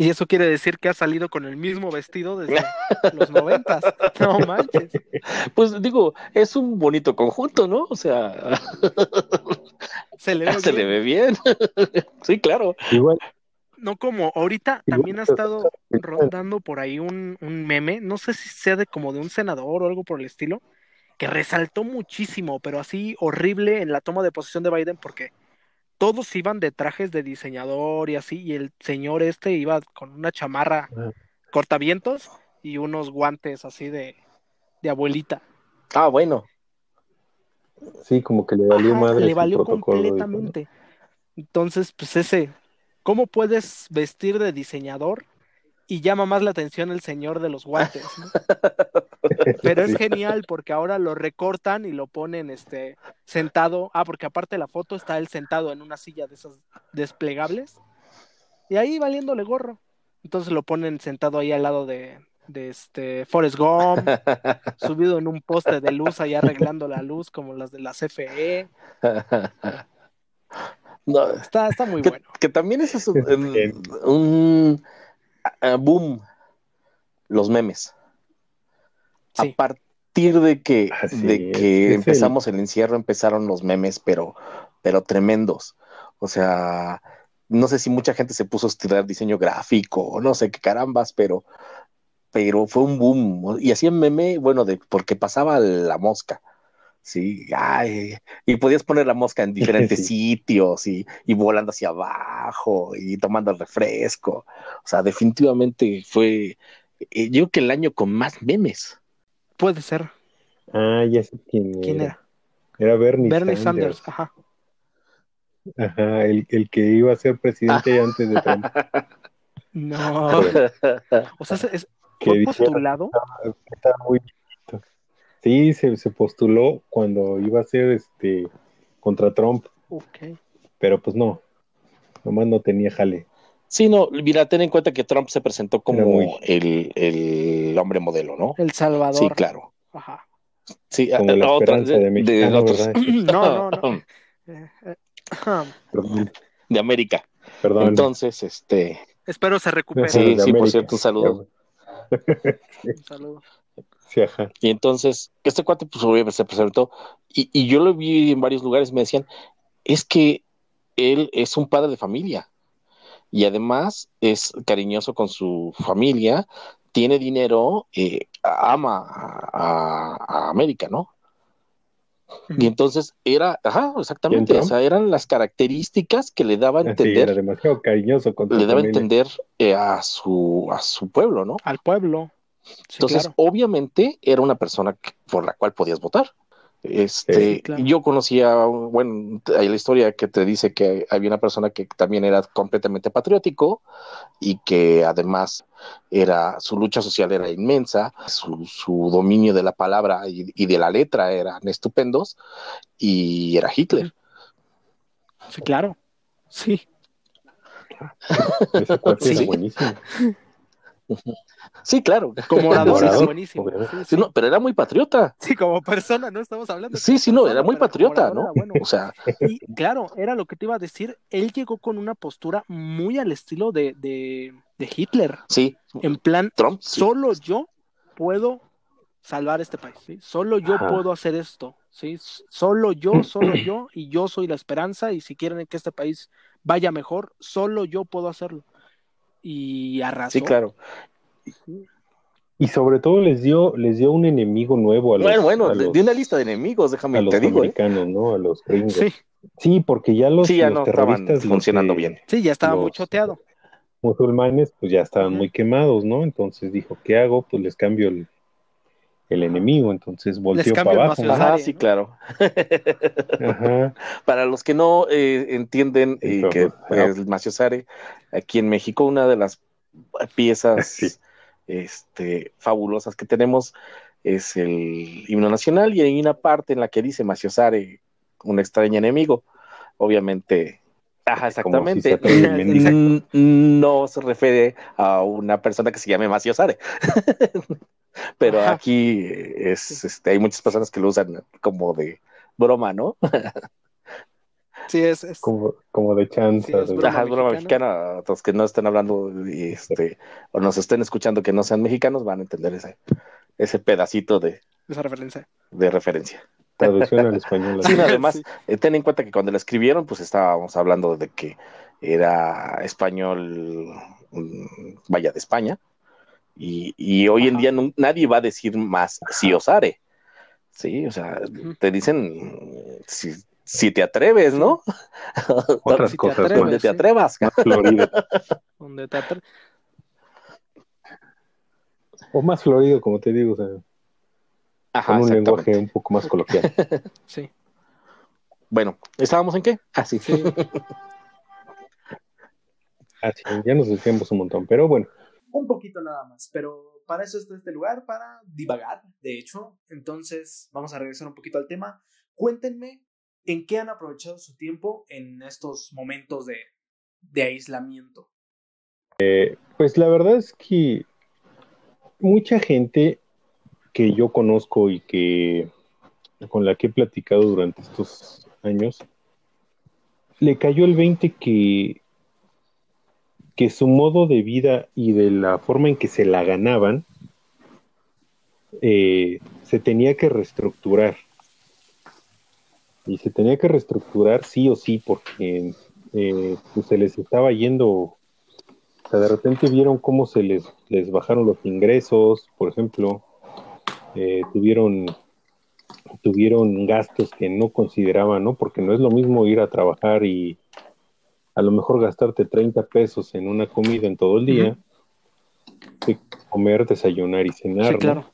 Y eso quiere decir que ha salido con el mismo vestido desde los noventas. No manches. Pues digo, es un bonito conjunto, ¿no? O sea, Se le ve se le bien. ve bien. sí, claro. Igual, No como ahorita Igual también ha estado rondando por ahí un, un meme, no sé si sea de como de un senador o algo por el estilo, que resaltó muchísimo, pero así horrible en la toma de posesión de Biden porque todos iban de trajes de diseñador y así, y el señor este iba con una chamarra cortavientos y unos guantes así de, de abuelita. Ah, bueno. sí, como que le valió Ajá, madre le valió completamente. Entonces, pues ese, ¿cómo puedes vestir de diseñador y llama más la atención el señor de los guantes? ¿no? Pero es genial porque ahora lo recortan y lo ponen este sentado. Ah, porque aparte de la foto está él sentado en una silla de esas desplegables y ahí valiéndole gorro. Entonces lo ponen sentado ahí al lado de, de este Forrest Gump, subido en un poste de luz ahí arreglando la luz como las de la CFE. No, Está, está muy que, bueno. que también ese es un, boom, los memes. Sí. A partir de que, Así de es, que es empezamos el... encierro, empezaron los memes, pero, pero tremendos. O sea, no sé si mucha gente se puso a estudiar diseño gráfico, no sé qué carambas, pero, pero fue un boom. Y hacían meme, bueno, de porque pasaba la mosca. Sí, ay, y podías poner la mosca en diferentes sitios y, y, volando hacia abajo y tomando el refresco. O sea, definitivamente fue, eh, yo creo que el año con más memes. Puede ser. Ah, ya sé quién, ¿Quién era. Era Bernie, Bernie Sanders. Sanders, ajá. Ajá, el, el que iba a ser presidente antes de Trump. No. O sea, es, fue postulado. que estaba muy. Sí, se, se postuló cuando iba a ser este contra Trump, Ok. pero pues no, nomás no tenía jale. Sí, no, mira, ten en cuenta que Trump se presentó como muy- el, el hombre modelo, ¿no? El Salvador. Sí, claro. Ajá. Sí, Como la otra- esperanza de. No, no, no. De América. perdón. Entonces, este, Espero se recupere. Sí, sí, por cierto, un saludo. Un saludo. Sí, ajá. Y entonces, este cuate, pues obviamente se presentó, y, y yo lo vi en varios lugares, me decían, es que él es un padre de familia, y además es cariñoso con su familia, tiene dinero, eh, ama a, América, ¿no? Y entonces era, ajá, exactamente, ¿Quién, o sea, eran las características que le daba a Sí, era entender, demasiado cariñoso con le daba a entender eh, a su, a su pueblo, ¿no? Al pueblo. Sí, Entonces, claro. obviamente, era una persona que- por la cual podías votar. Este, Sí, claro. yo conocía, bueno, hay la historia que te dice que había una persona que también era completamente patriótico y que además era, su lucha social era inmensa, su, su dominio de la palabra y, y de la letra eran estupendos y era Hitler. Sí, claro. Sí. Ese cuate Sí. era buenísimo. Sí, claro. Como orador, buenísimo. Sí, no, pero era muy patriota. Sí, como persona, no estamos hablando. Sí, sí, no, persona, era muy patriota, ¿no? era bueno. O sea, Y claro, era lo que te iba a decir. Él llegó con una postura muy al estilo de, de, de Hitler. sí, En plan, Trump. solo yo puedo salvar este país. ¿sí? Solo yo Ajá. puedo hacer esto. ¿sí? Solo yo, solo yo, y yo soy la esperanza. Y si quieren que este país vaya mejor, solo yo puedo hacerlo. Y arrasó. Sí, claro. Y sobre todo les dio, les dio un enemigo nuevo a los, Bueno, bueno, a de, los, de una lista de enemigos, déjame a los te digo, ¿eh? americanos, ¿no? A los gringos. Sí, Sí, porque ya los, Sí, ya los no estaban terroristas funcionando que- bien. sí, ya estaba Los- muy choteado. musulmanes pues ya estaban muy quemados, ¿no? Entonces dijo, ¿qué hago? Pues les cambio el, el enemigo, entonces volteó para abajo. Ajá, Sare, sí, ¿no? claro. Ajá. Para los que no eh, entienden Sí, pero, que pero- es el Macio Sare, aquí en México una de las piezas Sí. este, fabulosas que tenemos es el himno nacional y hay una parte en la que dice Macio Sare, un extraño enemigo. Obviamente, ajá, Como si se exactamente. No se refiere a una persona que se llame Macio Sare. Pero Ajá. aquí es, este, hay muchas personas que lo usan como de broma, ¿no? Sí, es, es- como, como de chanza. Sí, es de- broma Ajá, es broma mexicana. los que no estén hablando y, este, o nos estén escuchando que no sean mexicanos van a entender ese, ese pedacito de, esa referencia. de referencia. traducción al español. Sí, además, Sí. eh, ten en cuenta que cuando la escribieron, pues estábamos hablando de que era español, mm, vaya, de España. Y, y hoy en día no- nadie va a decir más si osare. Sí, o sea, te dicen si, si te atreves, ¿no? Otras Si te cosas, atreves. Donde te atrevas. más florido. Donde te atre- o más florido, como te digo, o sea, Ajá, con un lenguaje un poco más coloquial. Sí, Bueno, ¿estábamos en qué? Ah, sí. sí. Así, ya nos desviamos un montón, pero bueno, Un poquito nada más, pero para eso está este lugar, para divagar, de hecho. Entonces, vamos a regresar un poquito al tema. Cuéntenme en qué han aprovechado su tiempo en estos momentos de, de aislamiento. pues la verdad es que mucha gente que yo conozco y que con la que he platicado durante estos años, le cayó el 20 que, que su modo de vida y de la forma en que se la ganaban eh, se tenía que reestructurar. Y se tenía que reestructurar sí o sí, porque eh, pues se les estaba yendo, o sea, de repente vieron cómo se les, les bajaron los ingresos, por ejemplo, eh, tuvieron, tuvieron gastos que no consideraban, ¿no? Porque no es lo mismo ir a trabajar y a lo mejor gastarte 30 pesos en una comida en todo el día, que comer, desayunar y cenar, Sí, claro.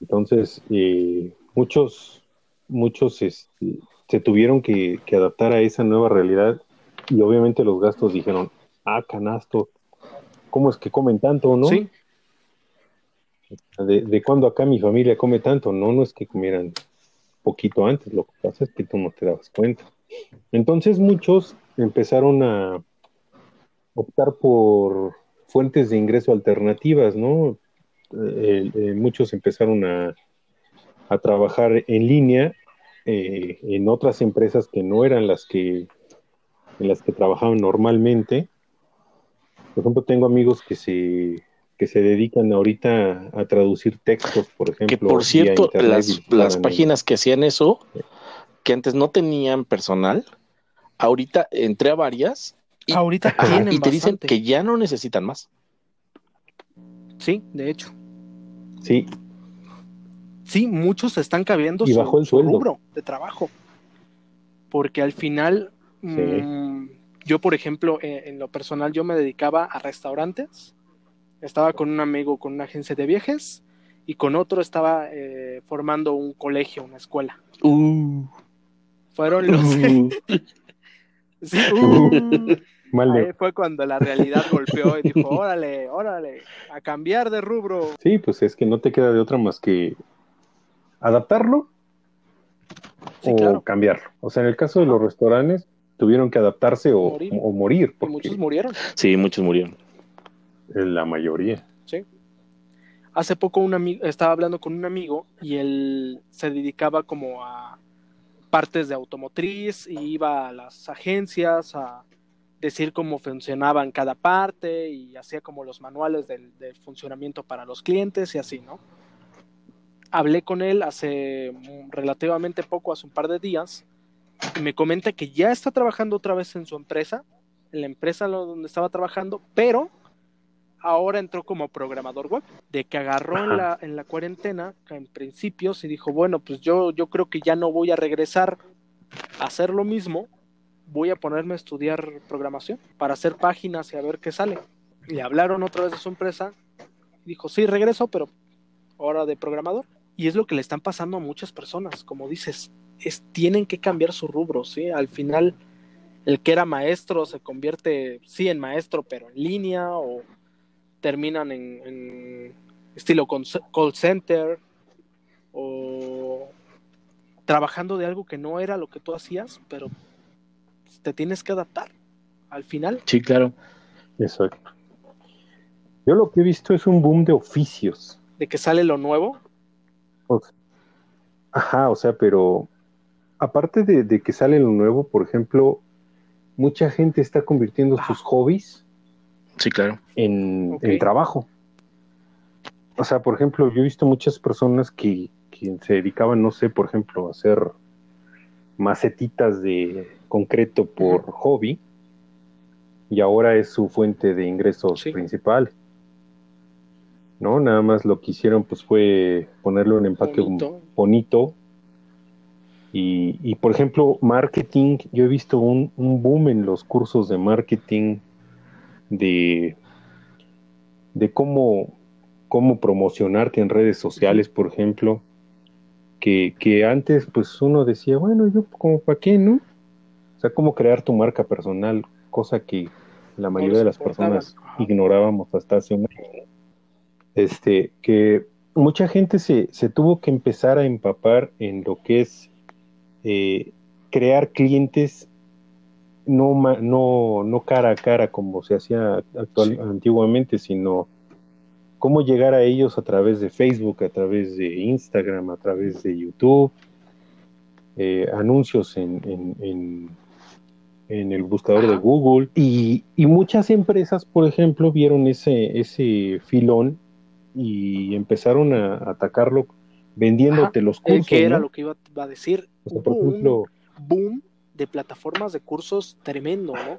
Entonces, eh, muchos, muchos este, se tuvieron que, que adaptar a esa nueva realidad y obviamente los gastos dijeron, ah, canasto, ¿cómo es que comen tanto, no? Sí, ¿De, de cuándo acá mi familia come tanto? No, no es que comieran poquito antes, lo que pasa es que tú no te dabas cuenta. Entonces muchos empezaron a optar por fuentes de ingreso alternativas, ¿no? Eh, eh, muchos empezaron a, a trabajar en línea eh, en otras empresas que no eran las que en las que trabajaban normalmente. Por ejemplo, tengo amigos que se que se dedican ahorita a traducir textos, por ejemplo. Que por cierto, las, las páginas que hacían eso, que antes no tenían personal, ahorita entré a varias y, ahorita ajá, tienen y te dicen bastante. que ya no necesitan más. Sí, de hecho. Sí, Sí, muchos están cambiando Y su, bajó el su sueldo. rubro de trabajo. Porque al final, mm, yo, por ejemplo, eh, en lo personal, yo me dedicaba a restaurantes. Estaba con un amigo con una agencia de viajes y con otro estaba eh, formando un colegio, una escuela. Uh, Fueron los... uh. Sí, uh. mal Ahí fue cuando la realidad golpeó y dijo, órale, órale, a cambiar de rubro. Sí, pues es que no te queda de otra más que adaptarlo Sí, o claro. cambiarlo. O sea, en el caso de los restaurantes, tuvieron que adaptarse o Morir. o morir, porque muchos murieron. Sí, muchos murieron. la mayoría. Hace poco un amigo, estaba hablando con un amigo y él se dedicaba como a partes de automotriz y iba a las agencias a decir cómo funcionaban cada parte y hacía como los manuales del, del funcionamiento para los clientes y así, ¿no? Hablé con él hace mm, relativamente poco, hace un par de días, y me comenta que ya está trabajando otra vez en su empresa, en la empresa donde estaba trabajando, pero ahora entró como programador web, de que agarró en la, en la cuarentena, en principios, y dijo, bueno, pues yo, yo creo que ya no voy a regresar a hacer lo mismo, voy a ponerme a estudiar programación para hacer páginas y a ver qué sale. Le hablaron otra vez de su empresa, y dijo, sí, regreso, pero ahora de programador. Y es lo que le están pasando a muchas personas, como dices, es, tienen que cambiar su rubro, ¿sí? Al final, el que era maestro se convierte, sí, en maestro, pero en línea, o terminan en, en estilo call center, o trabajando de algo que no era lo que tú hacías, pero te tienes que adaptar al final. Sí, claro. Exacto. Yo lo que he visto es un boom de oficios. De que sale lo nuevo, O sea, ajá, o sea, pero aparte de, de que sale lo nuevo, por ejemplo, mucha gente está convirtiendo Ah. sus hobbies Sí, claro. en, Ok. en trabajo. O sea, por ejemplo, yo he visto muchas personas que, que se dedicaban, no sé, por ejemplo, a hacer macetitas de concreto por hobby y ahora es su fuente de ingresos Sí. principal. ¿No? Nada más lo que hicieron pues fue ponerle un empaque bonito. bonito. Y, y, por ejemplo, marketing, yo he visto un, un boom en los cursos de marketing de, de cómo, cómo promocionarte en redes sociales, por ejemplo, que, que antes pues uno decía, bueno, yo como para qué, ¿no? O sea, cómo crear tu marca personal, cosa que la mayoría de las personas ignorábamos hasta hace un año. Este, que mucha gente se, se tuvo que empezar a empapar en lo que es eh, crear clientes no, no, no cara a cara como se hacía actual, Sí. antiguamente, sino cómo llegar a ellos a través de Facebook, a través de Instagram, a través de YouTube, eh, anuncios en, en, en- en el buscador de. Google. Y, y muchas empresas, por ejemplo, vieron ese, ese filón y empezaron a atacarlo vendiéndote los Eh, cursos. que era ¿no? lo que iba, a decir. O sea, por ejemplo, boom de plataformas de cursos tremendo, ¿no?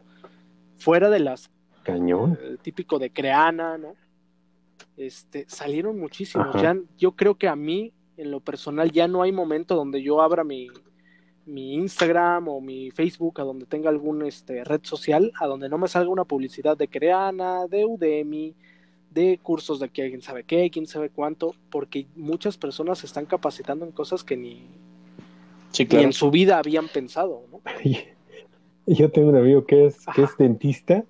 Fuera de las Cañón. el típico de Creana, ¿no? Este, salieron muchísimos. Ya, yo creo que a mí, en lo personal, ya no hay momento donde yo abra mi, mi Instagram o mi Facebook, a donde tenga algún este, red social, a donde no me salga una publicidad de Creana, de Udemy, de cursos de quién sabe qué, quién sabe cuánto, porque muchas personas se están capacitando en cosas que ni, Sí, ni claro. en su vida habían pensado, ¿no? Yo tengo un amigo que es, que es dentista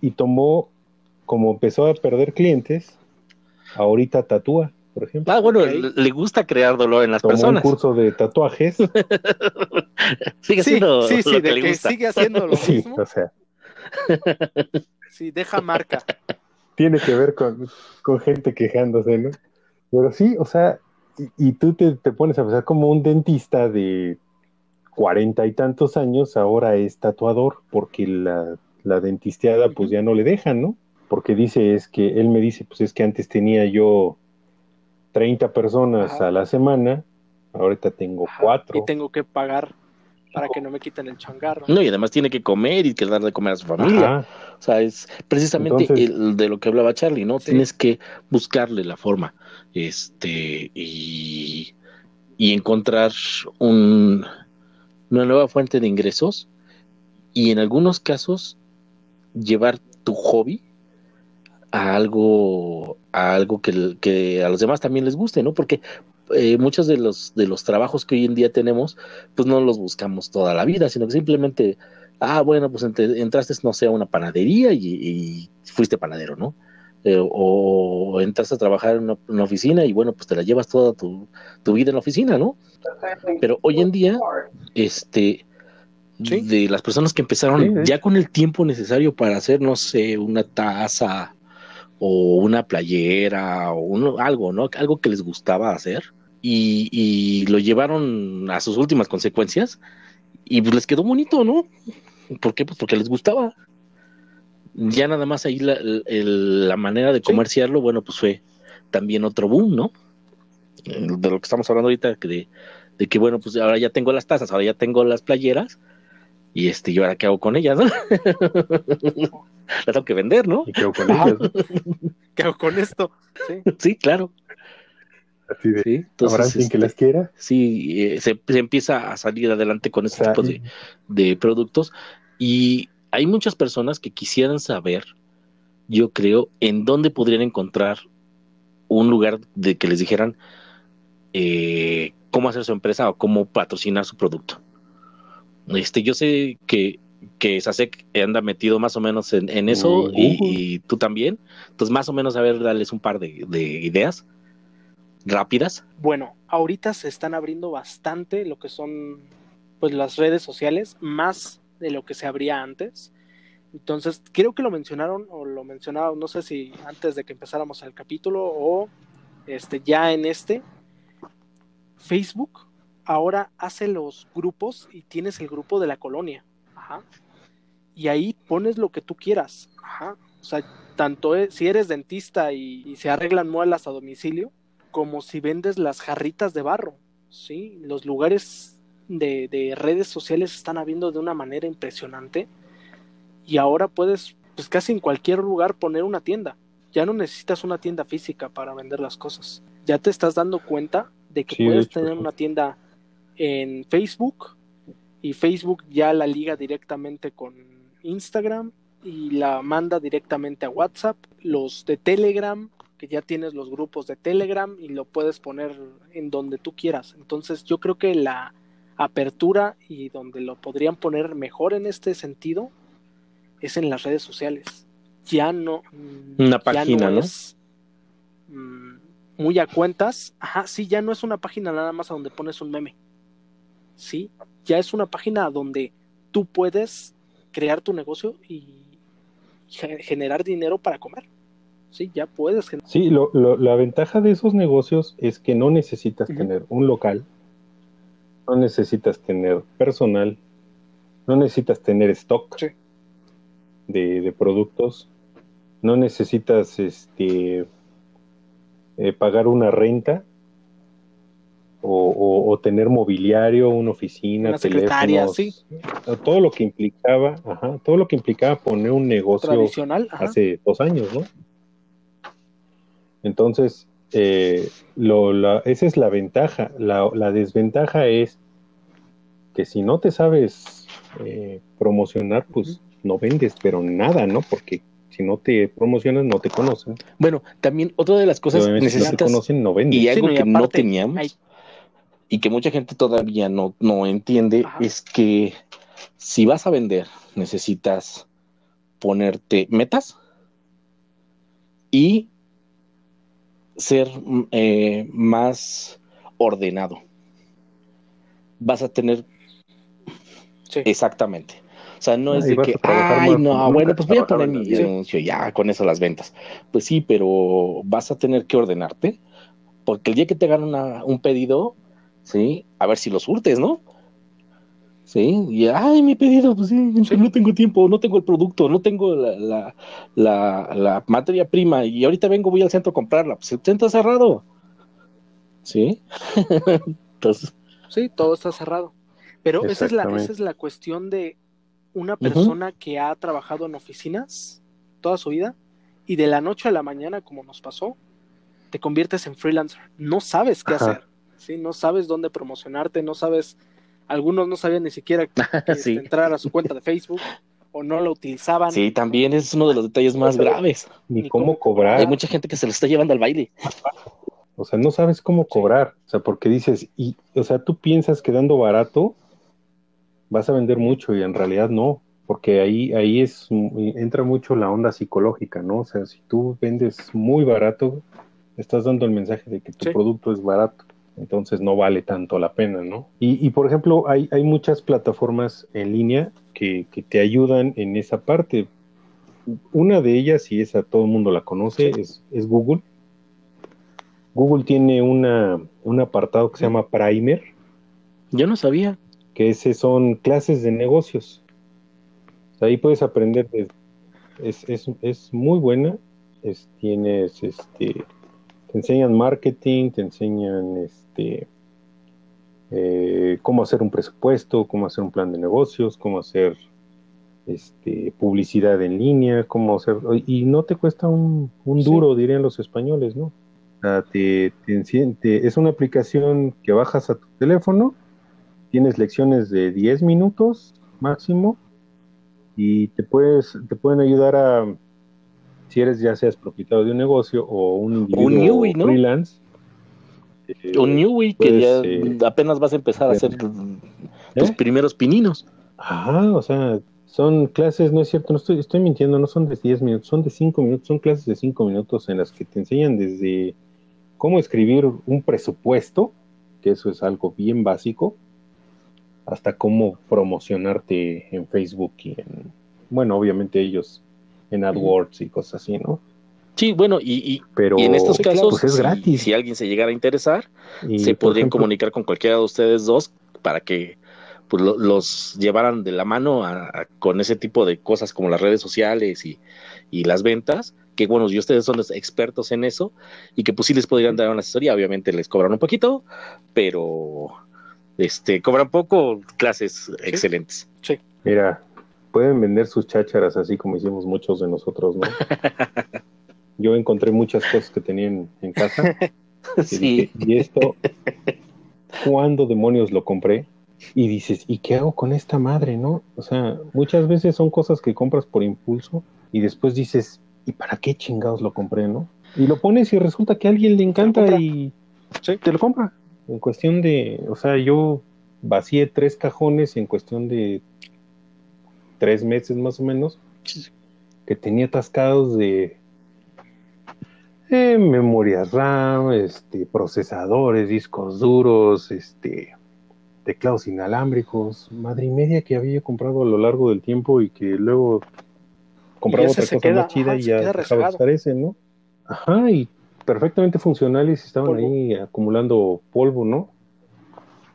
y tomó, como empezó a perder clientes, ahorita tatúa, por ejemplo. Ah, bueno, le- gusta crear dolor en las Tomó personas. un curso de tatuajes. Sigue Sí, siendo sí, sí, lo de que le que gusta. sigue haciendo lo sí, mismo. o sea, Sí, deja marca. tiene que ver con, con gente quejándose, ¿no? Pero sí, o sea, y, y tú te, te pones a pensar como un dentista de cuarenta y tantos años ahora es tatuador porque la, la dentisteada pues ya no le dejan, ¿no? Porque dice, es que él me dice, pues es que antes tenía yo 30 personas Ajá. a la semana, ahorita tengo Ajá, cuatro. Y tengo que pagar para que no me quiten el changarro. No, y además tiene que comer y que dar de comer a su familia. Ajá. O sea, es precisamente Entonces- el de lo que hablaba Charlie, ¿no? Sí. Tienes que buscarle la forma, este, y, y encontrar un, una nueva fuente de ingresos y en algunos casos llevar tu hobby a algo, a algo que, que a los demás también les guste, ¿no? Porque eh, muchos de los, de los trabajos que hoy en día tenemos, pues no los buscamos toda la vida, sino que simplemente ah, bueno, pues ent- entraste, no sé, a una panadería y, y fuiste panadero, ¿no? Eh, o, o entraste a trabajar en una, una oficina y bueno, pues te la llevas toda tu, tu vida en la oficina, ¿no? Pero hoy en día, este, Sí. de las personas que empezaron Sí, sí. ya con el tiempo necesario para hacer, no sé, una taza o una playera o algo, ¿no? Algo que les gustaba hacer y, y lo llevaron a sus últimas consecuencias y pues les quedó bonito, ¿no? ¿Por qué? Pues porque les gustaba. Ya nada más ahí la, el- la manera de Sí. comerciarlo, bueno, pues fue también otro boom, ¿no? De lo que estamos hablando ahorita, que de, de que bueno, pues ahora ya tengo las tazas, ahora ya tengo las playeras, y este, ¿yo ahora qué hago con ellas, no? las tengo que vender, ¿no? Y quedo con Ajá. ellas. ¿Qué hago con esto? Sí. Sí, claro. Así de, Sí, entonces, ¿habrá alguien que este, las quiera? sí, eh, se, se empieza a salir adelante con O este sea, tipo de, de productos y hay muchas personas que quisieran saber, yo creo, en dónde podrían encontrar un lugar de que les dijeran eh, cómo hacer su empresa o cómo patrocinar su producto. Este, yo sé que, que Sasek anda metido más o menos en, en eso y tú también. Entonces, más o menos, a ver, darles un par de, de ideas rápidas. Bueno, ahorita se están abriendo bastante lo que son pues las redes sociales, más de lo que se abría antes. Entonces, creo que lo mencionaron o lo mencionaron, no sé si antes de que empezáramos el capítulo o este ya en este Facebook ahora hace los grupos y tienes el grupo de la colonia. Ajá. Y ahí pones lo que tú quieras. Ajá. O sea, tanto e- si eres dentista y, y se arreglan muelas a domicilio, como si vendes las jarritas de barro. Sí, los lugares de, de redes sociales están habiendo de una manera impresionante. Y ahora puedes, pues casi en cualquier lugar poner una tienda. Ya no necesitas una tienda física para vender las cosas. Ya te estás dando cuenta de que Sí, puedes tener una tienda en Facebook y Facebook ya la liga directamente con Instagram y la manda directamente a WhatsApp. Los de Telegram, que ya tienes los grupos de Telegram y lo puedes poner en donde tú quieras. Entonces yo creo que la apertura y donde lo podrían poner mejor en este sentido es en las redes sociales. Ya no. mm, Una ya página, ¿no? es, mm, muy a cuentas. Ajá, sí, ya no es una página nada más a donde pones un meme. Sí, ya es una página donde tú puedes crear tu negocio y ge- generar dinero para comer. Sí, ya puedes. Sí, lo, lo- la ventaja de esos negocios es que no necesitas tener un local, no necesitas tener personal, no necesitas tener stock Sí. de, de productos, no necesitas este eh, pagar una renta o, o, tener mobiliario, una oficina, teléfonos, sí. todo lo que implicaba, ajá, todo lo que implicaba poner un negocio tradicional hace dos años, ¿no? Entonces, eh, lo, la, esa es la ventaja. La, la, desventaja es que si no te sabes eh, promocionar, pues no vendes, pero nada, ¿no? Porque si no te promocionas, no te conocen. Bueno, también otra de las cosas necesitas... Si no te conocen, no vendes. Y algo que no teníamos y que mucha gente todavía no, no entiende es que si vas a vender, necesitas ponerte metas y ser eh, más ordenado. Vas a tener exactamente. O sea, no es de que, ay, no, bueno, pues voy a poner mi anuncio ya con eso las ventas. Pues sí, pero vas a tener que ordenarte, porque el día que te hagan un pedido, sí, a ver si lo surtes, ¿no? Sí, y ay, mi pedido, pues sí, no tengo tiempo, no tengo el producto, no tengo la, la, la, materia prima y ahorita vengo, voy al centro a comprarla, pues el centro está cerrado. Sí, entonces. Sí, todo está cerrado. Pero esa es, la, esa es la cuestión de una persona que ha trabajado en oficinas toda su vida y de la noche a la mañana, como nos pasó, te conviertes en freelancer. No sabes qué hacer, ¿sí? No sabes dónde promocionarte, no sabes algunos no sabían ni siquiera este, entrar a su cuenta de Facebook o no lo utilizaban. Sí, también es uno de los detalles más graves. Ni, cómo, cobrar. Hay mucha gente que se lo está llevando al baile. O sea, no sabes cómo cobrar. O sea, porque dices, y, o sea, tú piensas que dando barato vas a vender mucho y en realidad no. Porque ahí, ahí es, entra mucho la onda psicológica, ¿no? O sea, si tú vendes muy barato, estás dando el mensaje de que tu producto es barato entonces no vale tanto la pena, ¿no? Y, por ejemplo, hay, hay, muchas plataformas en línea que, te ayudan en esa parte. Una de ellas, y esa todo el mundo la conoce, es, Google. Google tiene una, un apartado que se llama Primer. Yo no sabía. Que ese son clases de negocios. ahí puedes aprender, es, es, es muy buena. Es, tienes este te enseñan marketing, te enseñan este eh, cómo hacer un presupuesto, cómo hacer un plan de negocios, cómo hacer este, publicidad en línea, cómo hacer, y no te cuesta un, duro, dirían los españoles, ¿no? te, es una aplicación que bajas a tu teléfono, tienes lecciones de 10 minutos máximo y te puedes, te pueden ayudar a si eres ya seas propietario de un negocio o un individuo freelance. Eh, un Newey que ya eh, apenas vas a empezar a hacer tus ¿Eh? primeros pininos. Ajá, o sea, son clases, no es cierto, no estoy, estoy mintiendo, no son de 10 minutos, son de 5 minutos, son clases de 5 minutos en las que te enseñan desde cómo escribir un presupuesto, que eso es algo bien básico, hasta cómo promocionarte en Facebook y en, bueno, obviamente ellos en AdWords y cosas así, ¿no? Sí, bueno, y, Pero, en estos casos, pues es gratis. Si, alguien se llegara a interesar, se podrían comunicar con cualquiera de ustedes dos para que pues, los llevaran de la mano con ese tipo de cosas como las redes sociales y, las ventas, que bueno, y ustedes son los expertos en eso, y que pues sí les podrían dar una asesoría, obviamente les cobran un poquito, pero este cobran poco, clases excelentes. Sí. Mira, pueden vender sus chácharas así como hicimos muchos de nosotros, ¿no? Yo encontré muchas cosas que tenían en casa. sí. y esto, ¿cuándo demonios lo compré? Y dices, ¿y qué hago con esta madre, no? O sea, muchas veces son cosas que compras por impulso y después dices, ¿y para qué chingados lo compré, no? Y lo pones y resulta que a alguien le encanta y te lo compra. En cuestión de, o sea, yo vacié tres cajones en cuestión de tres meses más o menos, que tenía atascados de eh, memorias RAM, este, procesadores, discos duros, este, teclados inalámbricos, madre y media que había comprado a lo largo del tiempo y que luego compraba otra cosa más chida y ya dejaba de estar ese, ¿no? Ajá, y perfectamente funcionales estaban ahí acumulando polvo, ¿no?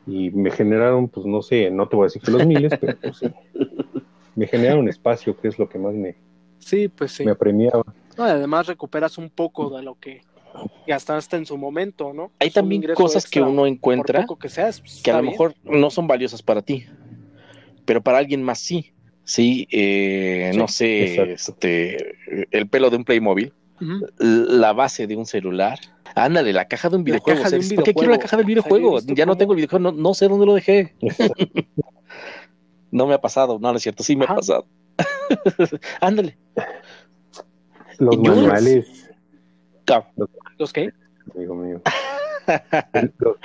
Y me generaron, pues no sé, no te voy a decir que los miles, pero pues sí. me genera un espacio, que es lo que más me, sí, pues sí. me apremiaba. además recuperas un poco de lo que hasta en su momento, ¿no? Hay Es también cosas que uno encuentra poco que seas, pues, que a lo bien. mejor no son valiosas para ti, pero para alguien más sí. Sí, eh, Sí, no sé, exacto. este, el pelo de un Playmobil, Ujú. la base de un celular. Ándale, la caja de un videojuego. de un ¿Por qué quiero la caja del videojuego? ya no tengo el videojuego, no, no sé dónde lo dejé. No me ha pasado, no, no es cierto, sí me Ajá. ha pasado. Ándale. Los manuales, Ah, ¿Los qué? amigo mío. Los,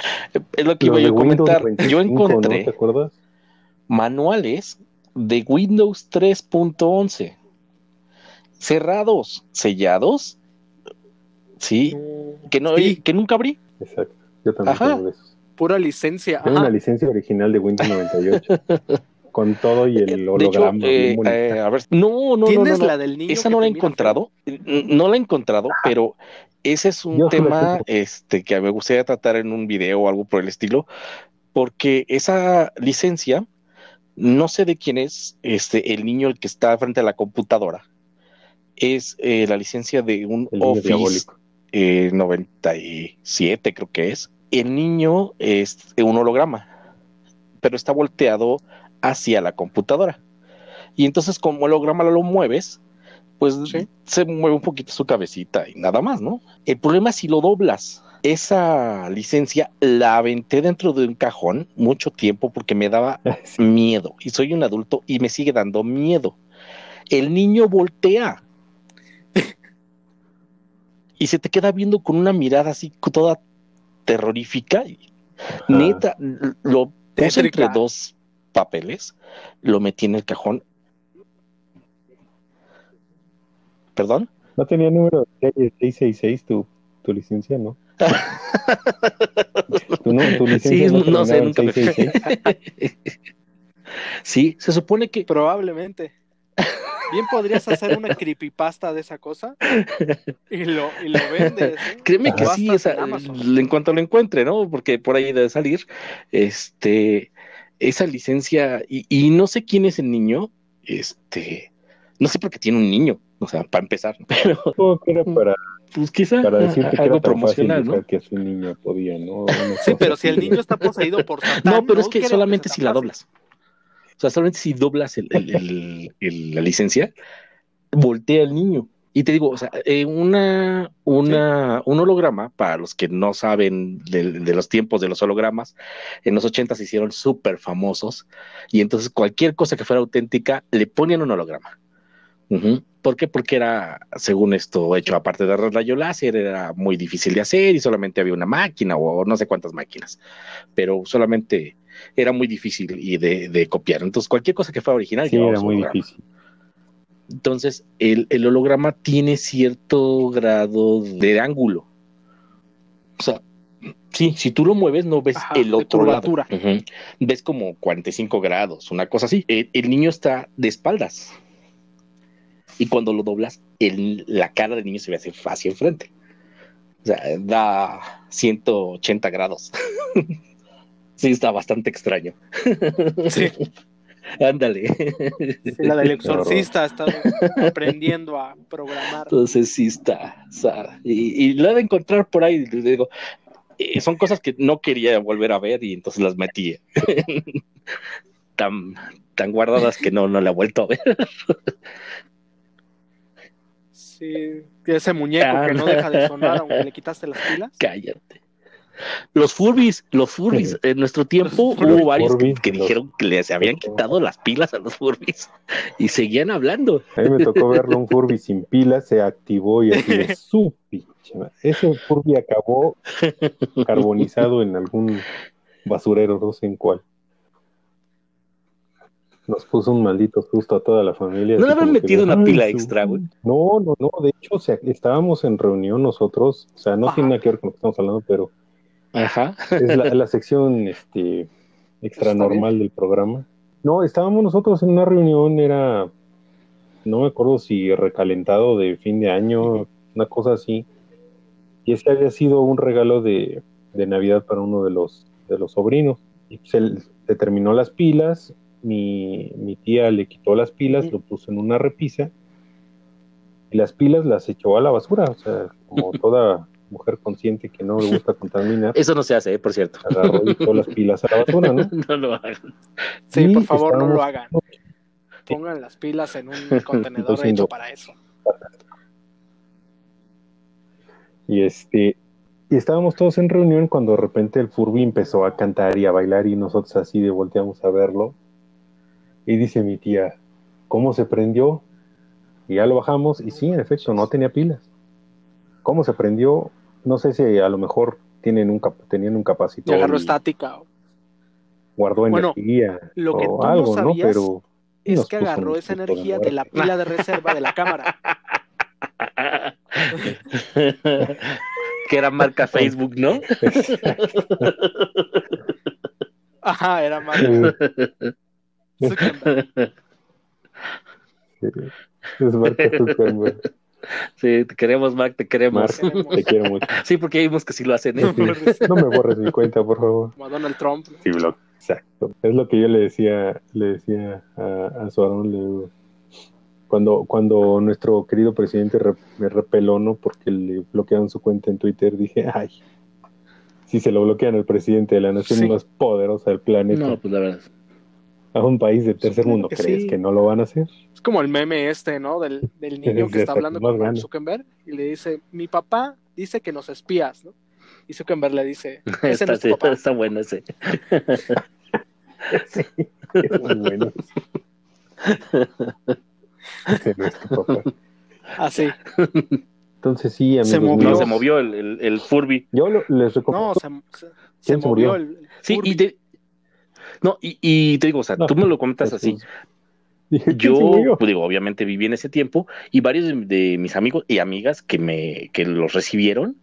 Es lo que los iba yo a comentar. 25, Yo ¿no? encontré ¿Te acuerdas? manuales de Windows 3.11 cerrados, sellados, sí, Mm, que no Sí. que nunca abrí. Exacto. Yo también Ajá. tengo de esos. Pura licencia. Tengo Ajá. una licencia original de Windows 98. con todo y el hecho, holograma. eh, bien bonito. eh, a ver, no, no, no, ¿Tienes no, no. la del niño? Esa no la he encontrado, no la he encontrado, pero ese es un tema este, que me gustaría tratar en un video o algo por el estilo, porque esa licencia, no sé de quién es este, el niño el que está frente a la computadora, es eh, la licencia de un El Office diabólico. eh, 97, creo que es. El niño es un holograma, pero está volteado hacia la computadora. Y entonces, como el holograma lo mueves, pues Sí. se mueve un poquito su cabecita y nada más, ¿no? El problema es si lo doblas. Esa licencia la aventé dentro de un cajón mucho tiempo porque me daba Sí. miedo. Y soy un adulto y me sigue dando miedo. El niño voltea. y se te queda viendo con una mirada así toda terrorífica. Y, Ajá. Neta, lo puse entre dos papeles, lo metí en el cajón. ¿Perdón? No tenía número de calle 666 tu, tu licencia, ¿no? ¿Tu, no, tu licencia Sí, no sé, nunca me 666? Sí, se supone que Probablemente. Bien podrías hacer una creepypasta de esa cosa y lo, y lo vendes. ¿eh? Créeme que sí, esa- en cuanto lo encuentre, ¿no? Porque por ahí debe salir, este, esa licencia, y, y no sé quién es el niño, este, no sé por qué tiene un niño, o sea, para empezar, pero que era para, pues quizá para decirte que algo promocional, ¿no? que su niño podía, ¿no? Sí, pero si el niño está poseído por Satán. No, pero es que solamente si la doblas. O sea, solamente si doblas el- el- el- el- la licencia, voltea el niño. Y te digo, o sea, eh, una, una, un holograma, para los que no saben de, de los tiempos de los hologramas, en los 80 se hicieron súper famosos y entonces cualquier cosa que fuera auténtica le ponían un holograma. Ujú. ¿Por qué? Porque era, según esto, hecho aparte de rayo láser, era muy difícil de hacer y solamente había una máquina o no sé cuántas máquinas, pero solamente era muy difícil y de, de copiar. Entonces, cualquier cosa que fuera original Sí, llevaba era muy holograma. difícil. Entonces, el, el holograma tiene cierto grado de ángulo. O sea, sí, si tú lo mueves, no ves Ajá, el otro lado. Ves como 45 grados, una cosa así. El, el niño está de espaldas. Y cuando lo doblas, el- la cara del niño se ve hacia, hacia enfrente. O sea, da 180 grados. sí, está bastante extraño. Sí, Ándale. la del exorcista está aprendiendo a programar. Entonces sí está. o sea, y, y he de encontrar por ahí. digo, eh, son cosas que no quería volver a ver y entonces las metí tan, tan guardadas que no, no la he vuelto a ver. Sí, ese muñeco que no deja de sonar aunque le quitaste las pilas. Cállate. Los Furbis, los Furbis, en nuestro tiempo hubo varios que, Furby, que los- dijeron que les habían quitado las pilas a los Furbis y seguían hablando. A mí me tocó verlo un Furby sin pilas, se activó y así de su pinche. Ese Furby acabó carbonizado en algún basurero, no sé en cuál. Nos puso un maldito susto a toda la familia. ¿No le que metido una "Ay, pila su- extra, güey? No, no, no. De hecho, o sea, estábamos en reunión nosotros. O sea, no Ajá. tiene nada que ver con lo que estamos hablando, pero Ajá. es la, la sección este, extra normal del programa. No, estábamos nosotros en una reunión, era, no me acuerdo si recalentado de fin de año, una cosa así. Y ese había sido un regalo de, de Navidad para uno de los, de los sobrinos. Y se, se terminó las pilas, mi, mi tía le quitó las pilas, lo puso en una repisa y las pilas las echó a la basura, o sea, como toda mujer consciente que no le gusta contaminar, Eso no se hace, ¿eh? por cierto. agarró y echó las pilas a la basura, ¿no? no lo hagan. Sí, Y por favor, no lo hagan. Pongan las pilas en un contenedor hecho para eso. Y este, y estábamos todos en reunión cuando de repente el Furby empezó a cantar y a bailar y nosotros así de volteamos a verlo. Y dice mi tía, ¿cómo se prendió? Y ya lo bajamos y sí, en efecto, no tenía pilas. ¿Cómo se prendió? No sé si a lo mejor tienen un cap- tenían un Y capacitor agarró y estática. guardó Bueno, energía lo que o tú no algo, ¿no? sabías Pero Es que agarró esa energía de la pila de reserva de la cámara. que era marca Facebook, ¿no? Ajá, era. Sí, Zuckerberg. es Marca Zuckerberg. Sí, te queremos, Mark, te queremos. Mark, te quiero mucho. Sí, porque vimos que sí lo hacen, ¿eh? No me borres mi cuenta, por favor. Como a Donald Trump. Sí, blog. Exacto. Es lo que yo le decía, le decía a, a Suarón, le digo, cuando, cuando nuestro querido presidente re- me repeló, ¿no? Porque le bloquearon su cuenta en Twitter, dije, ay, si se lo bloquean al presidente de la nación Sí. más poderosa del planeta, No, pues la verdad. A un país de tercer Supongo mundo, que ¿crees sí. que no lo van a hacer? Es como el meme este, ¿no? Del, del niño Sí, que está hablando con ganas. Zuckerberg y le dice, mi papá dice que nos espías, ¿no? Y Zuckerberg le dice, ese Está, no es tu sí, papá. está bueno ese. Sí, es muy bueno. Ese no es tu papá. Así. Entonces sí, amigos Se movió. No, se movió el, el, el Furby. Yo lo- les recomiendo. No, se, se- se ¿Quién se movió murió? el, el Sí, Furby. y te... No, y, y te digo, o sea, No, tú me lo comentas así. ¿quién se Yo, pues digo, obviamente viví en ese tiempo y varios de, de mis amigos y amigas que me que los recibieron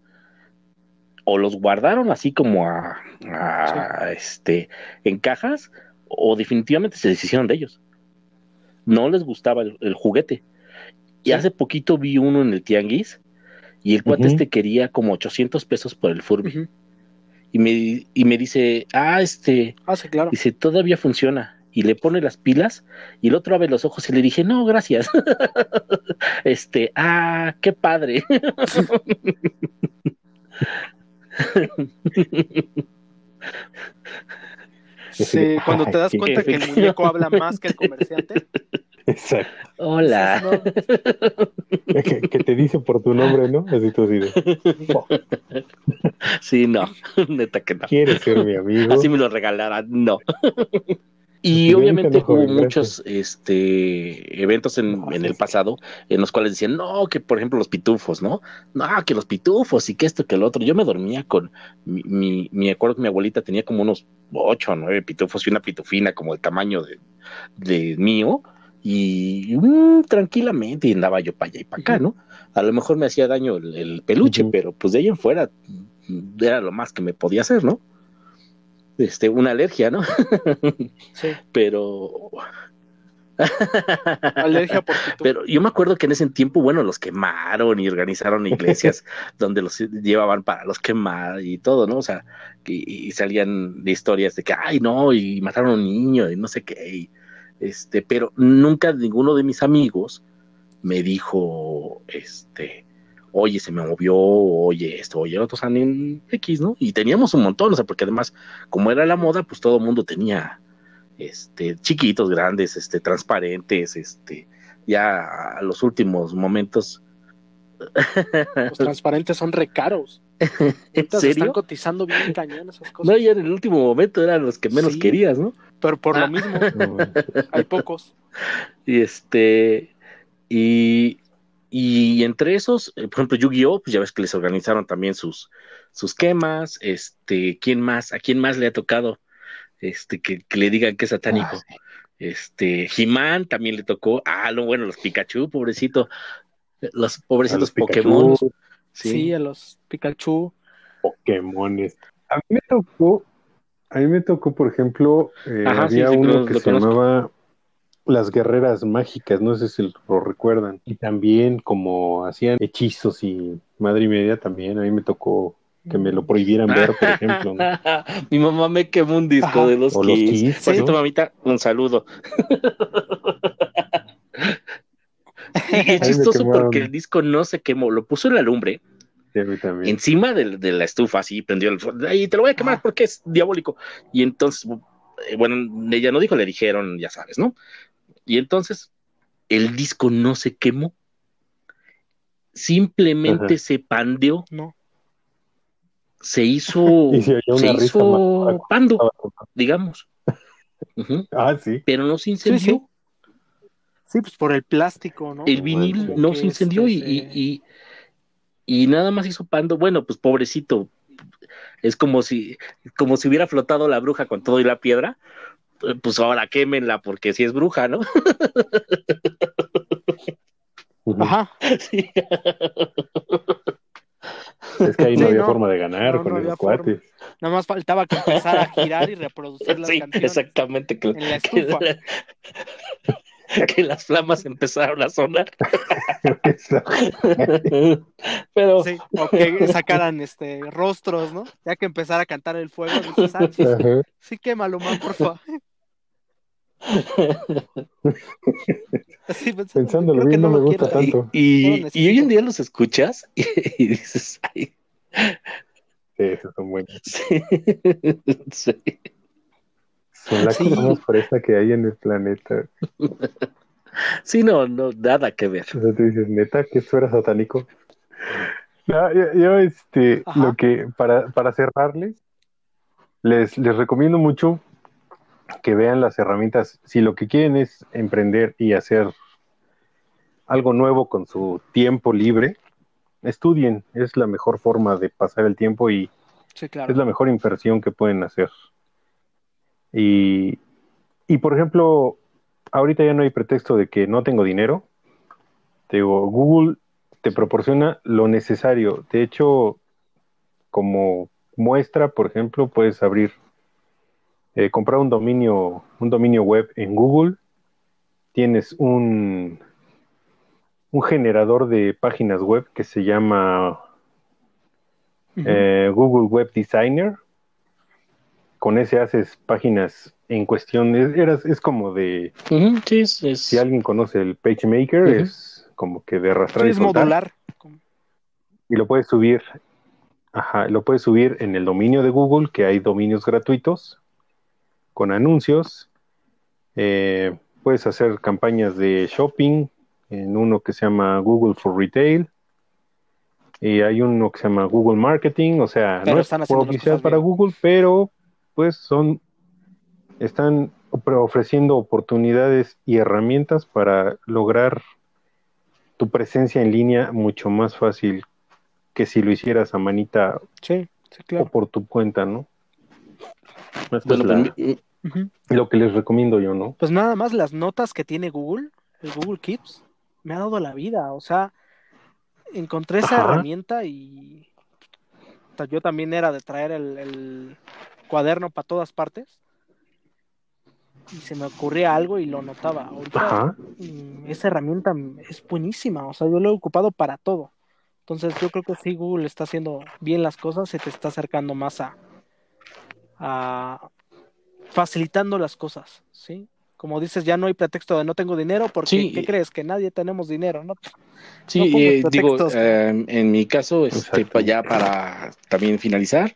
o los guardaron así como a, a, este en cajas o definitivamente se deshicieron de ellos. No les gustaba el, el juguete. Y Sí. hace poquito vi uno en el tianguis y el cuate Ujú. este quería como 800 pesos por el Furby. Y me, y me dice, ah, este, Ah, sí, claro. Dice, todavía funciona. Y le pone las pilas y el otro abre los ojos y le dije, no, gracias. este, ah, qué padre. Sí, cuando te das cuenta que el muñeco habla más que el comerciante. Exacto. Hola. no, Que, que te dice por tu nombre, ¿no? Así tú "Oh, Sí, no, neta que no. ¿quieres ser mi amigo? Así me lo regalaran, no. Y obviamente hubo muchos este, eventos en, No, en sí, el pasado en los cuales decían, no, que por ejemplo los pitufos, ¿no? No, que los pitufos y que esto, que el otro. Yo me dormía con, mi, mi, me acuerdo que mi abuelita tenía como unos ocho o nueve pitufos y una pitufina como el tamaño de, de mío y mm, tranquilamente y andaba yo para allá y para acá, ¿no? A lo mejor me hacía daño el, el peluche, pero pues de ahí en fuera mm, era lo más que me podía hacer, ¿no? Este, una alergia, ¿no? sí, pero alergia por pero yo me acuerdo que en ese tiempo, bueno, los quemaron y organizaron iglesias donde los llevaban para los quemar y todo, ¿no? O sea, y, y salían de historias de que, ay, no, y mataron a un niño y no sé qué. y, este, pero nunca ninguno de mis amigos me dijo, este, oye, se me movió, oye, esto, oye, otros en X, ¿no? Y teníamos un montón, o sea, porque además, como era la moda, pues todo el mundo tenía, este, chiquitos, grandes, este, transparentes, este, ya a los últimos momentos. Los transparentes son recaros. ¿En Ahorita se están serio? cotizando bien cañón esas cosas. No, ya en el último momento eran los que menos Sí. querías, ¿no? Pero por Ah. lo mismo, No, hay pocos. Y este, y, y entre esos, eh, por ejemplo, Yu-Gi-Oh, pues ya ves que les organizaron también sus, sus quemas, este, ¿quién más? ¿A quién más le ha tocado? Este, que, que le digan que es satánico. Ah, sí. Este, He-Man también le tocó. Ah, lo bueno, los Pikachu, pobrecito. Los pobrecitos los Pokémon. Pikachu, Sí, Sí. a los Pikachu. Pokémones. A mí me tocó, a mí me tocó, por ejemplo, eh, Ajá, había sí, uno que se conozco. llamaba Las Guerreras Mágicas, no sé si lo recuerdan. Y también como hacían hechizos y madre y media también, a mí me tocó que me lo prohibieran ver, por ejemplo. ¿no? Mi mamá me quemó un disco Ajá. de los O los Kiss. Por mamita, un saludo. y es chistoso porque el disco no se quemó, lo puso en la lumbre Sí, encima de, de la estufa, así prendió el fuego. Y te lo voy a quemar Ah. porque es diabólico. Y entonces, eh, bueno, ella no dijo, le dijeron, ya sabes, ¿no? Y entonces el disco no se quemó. Simplemente Ajá. se pandeó, No. se hizo, se hizo pando, digamos. Ah, sí. Pero no se incendió. sí. Sí, pues por el plástico, ¿no? el vinil no se incendió este, y, y, se- y- y nada más hizo pando. Bueno, pues pobrecito. Es como si, como si hubiera flotado la bruja con todo y la piedra. Pues ahora quémenla porque si es bruja, ¿no? Ajá. Sí. Es que ahí no Sí, había no. forma de ganar No, no con había esos forma. cuates. Nada más faltaba que empezara a girar y reproducir las Sí, canciones. exactamente. Que, En la que- estufa. que las flamas empezaron a sonar. Pero Sí, o que sacaran este rostros, ¿no? Ya que empezara a cantar el fuego, dices, ah, sí, sí quémalo, man, porfa. Así pensando, Pensándolo bien, no me gusta quiero. tanto. y- No y hoy en día los escuchas y, y dices, ay, Sí, esos son buenos. sí, sí. Son la Sí. cosa más fresa que hay en el planeta. Sí, no, no, nada que ver. O sea, tú dices, neta, que esto era satánico. No, yo, yo, este, Ajá. lo que, para, para cerrarles, les, les recomiendo mucho que vean las herramientas. Si lo que quieren es emprender y hacer algo nuevo con su tiempo libre, estudien. Es la mejor forma de pasar el tiempo y Sí, claro. es la mejor inversión que pueden hacer. Y, y, por ejemplo, ahorita ya no hay pretexto de que no tengo dinero. Te digo, Google te proporciona lo necesario. De hecho, como muestra, por ejemplo, puedes abrir, eh, comprar un dominio, un dominio web en Google. Tienes un, un generador de páginas web que se llama eh, Google Web Designer. Con ese haces páginas en cuestión. Es, eras- es como de. Ujú, sí, es, es- Si alguien conoce el PageMaker, Ujú. es como que de arrastrar Sí, y es soltar. modular. Y lo puedes subir. Ajá, lo puedes subir en el dominio de Google, que hay dominios gratuitos con anuncios. Eh, puedes hacer campañas de shopping en uno que se llama Google for Retail. Y hay uno que se llama Google Marketing, o sea, Pero no es cosas para. Google, pero pues son, están ofreciendo oportunidades y herramientas para lograr tu presencia en línea mucho más fácil que si lo hicieras a manita Sí, sí, o por tu cuenta, ¿no? Bueno, es la- pues, lo que les recomiendo yo, ¿no? Pues nada más las notas que tiene Google, el Google Keeps, me ha dado la vida. O sea, encontré esa Ajá. herramienta y yo también era de traer el, el cuaderno para todas partes. Y se me ocurría algo y lo notaba. Ahorita Ajá. mm, esa herramienta es buenísima. O sea, yo lo he ocupado para todo. Entonces yo creo que sí, Google está haciendo bien las cosas, se te está acercando más a, a facilitando las cosas, ¿sí? Como dices, ya no hay pretexto de no tengo dinero, porque Sí. ¿qué crees? Que nadie tenemos dinero, ¿no? Sí, No eh, digo, eh, en mi caso, este, ya para también finalizar,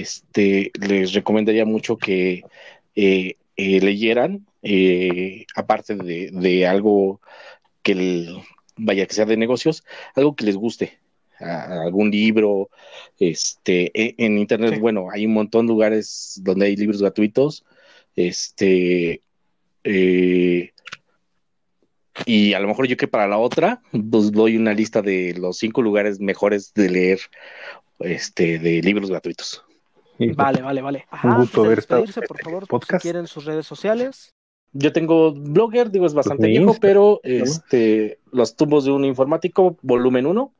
este, les recomendaría mucho que eh, eh, leyeran, eh, aparte de, de algo que el- vaya que sea de negocios, algo que les guste, a- algún libro, este, e- en internet, Sí. bueno, hay un montón de lugares donde hay libros gratuitos, este, y a lo mejor yo que para la otra, pues doy una lista de los cinco lugares mejores de leer este de libros gratuitos. Vale, vale, vale. Ajá, Un gusto estado despedirse, por favor, podcast. si quieren sus redes sociales. Yo tengo Blogger, digo, es bastante viejo, Insta, pero ¿no? este los tumbos de un informático, volumen 1,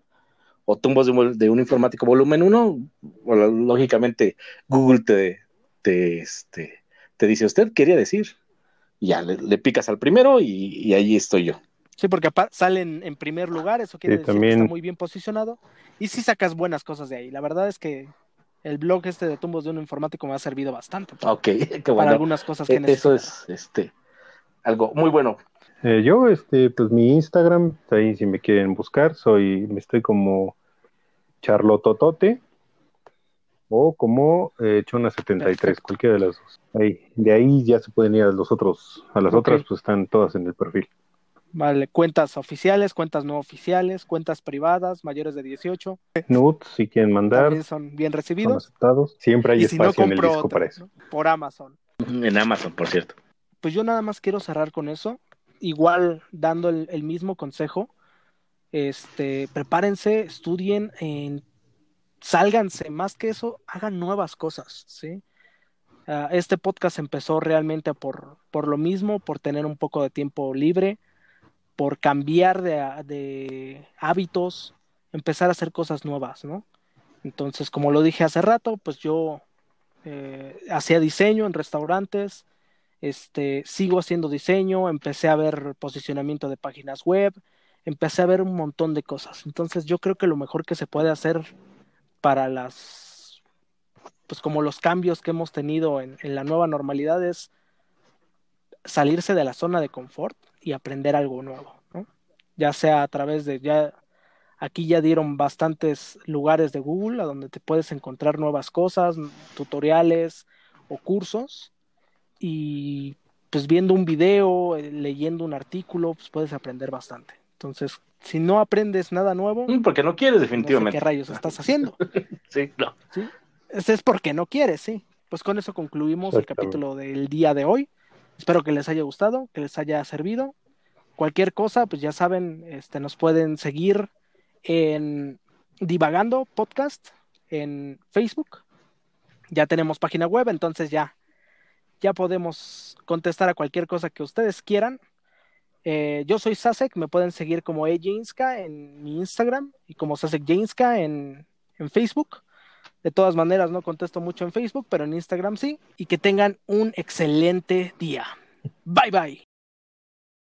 o tumbos de un, de un informático, volumen 1, bueno, lógicamente Google te, te, este, te dice, usted quería decir, y ya le, le picas al primero y, y ahí estoy yo. Sí, porque salen en primer lugar, eso quiere Sí, decir también. que está muy bien posicionado. Y sí sacas buenas cosas de ahí. La verdad es que el blog este de tumbos de un informático me ha servido bastante para, Ok, qué para bueno. algunas cosas que Eh, Eso necesito. es este algo muy bueno. Eh, yo, este, pues mi Instagram, ahí si me quieren buscar, soy, me estoy como Charlototote o como eh, Chona73, cualquiera de las dos. Ahí, de ahí ya se pueden ir a los otros, a las otras, pues están todas en el perfil. Vale, cuentas oficiales, cuentas no oficiales, cuentas privadas, mayores de 18. Nudes, si quieren mandar. También son bien recibidos. aceptados. Siempre hay Y si no, espacio en el disco otro, para eso. ¿no? Por Amazon. En Amazon, por cierto. Pues yo nada más quiero cerrar con eso. Igual dando el, el mismo consejo. Este, prepárense, estudien, en, sálganse, más que eso, hagan nuevas cosas, ¿sí? Ah, este podcast empezó realmente por, por lo mismo, por tener un poco de tiempo libre, por cambiar de, de hábitos, empezar a hacer cosas nuevas, ¿no? Entonces, como lo dije hace rato, pues yo eh, hacía diseño en restaurantes, este, sigo haciendo diseño, empecé a ver posicionamiento de páginas web, empecé a ver un montón de cosas. Entonces, yo creo que lo mejor que se puede hacer para las, pues como los cambios que hemos tenido en, en la nueva normalidad es salirse de la zona de confort y aprender algo nuevo, ¿no? Ya sea a través de, ya, aquí ya dieron bastantes lugares de Google a donde te puedes encontrar nuevas cosas, tutoriales o cursos y pues viendo un video, eh, leyendo un artículo, pues puedes aprender bastante. Entonces, si no aprendes nada nuevo, Mm, Porque no quieres, no sé definitivamente. qué rayos estás haciendo. Sí, no. ¿sí? Ese es porque no quieres, sí. Pues con eso concluimos el capítulo del día de hoy. Espero que les haya gustado, que les haya servido. Cualquier cosa, pues ya saben, este, nos pueden seguir en Divagando Podcast en Facebook. Ya tenemos página web, entonces ya, ya podemos contestar a cualquier cosa que ustedes quieran. Eh, yo soy Sasek, me pueden seguir como Ejinska en mi Instagram y como Sasek Jainska en, en Facebook. De todas maneras, no contesto mucho en Facebook, pero en Instagram sí. Y que tengan un excelente día. Bye bye.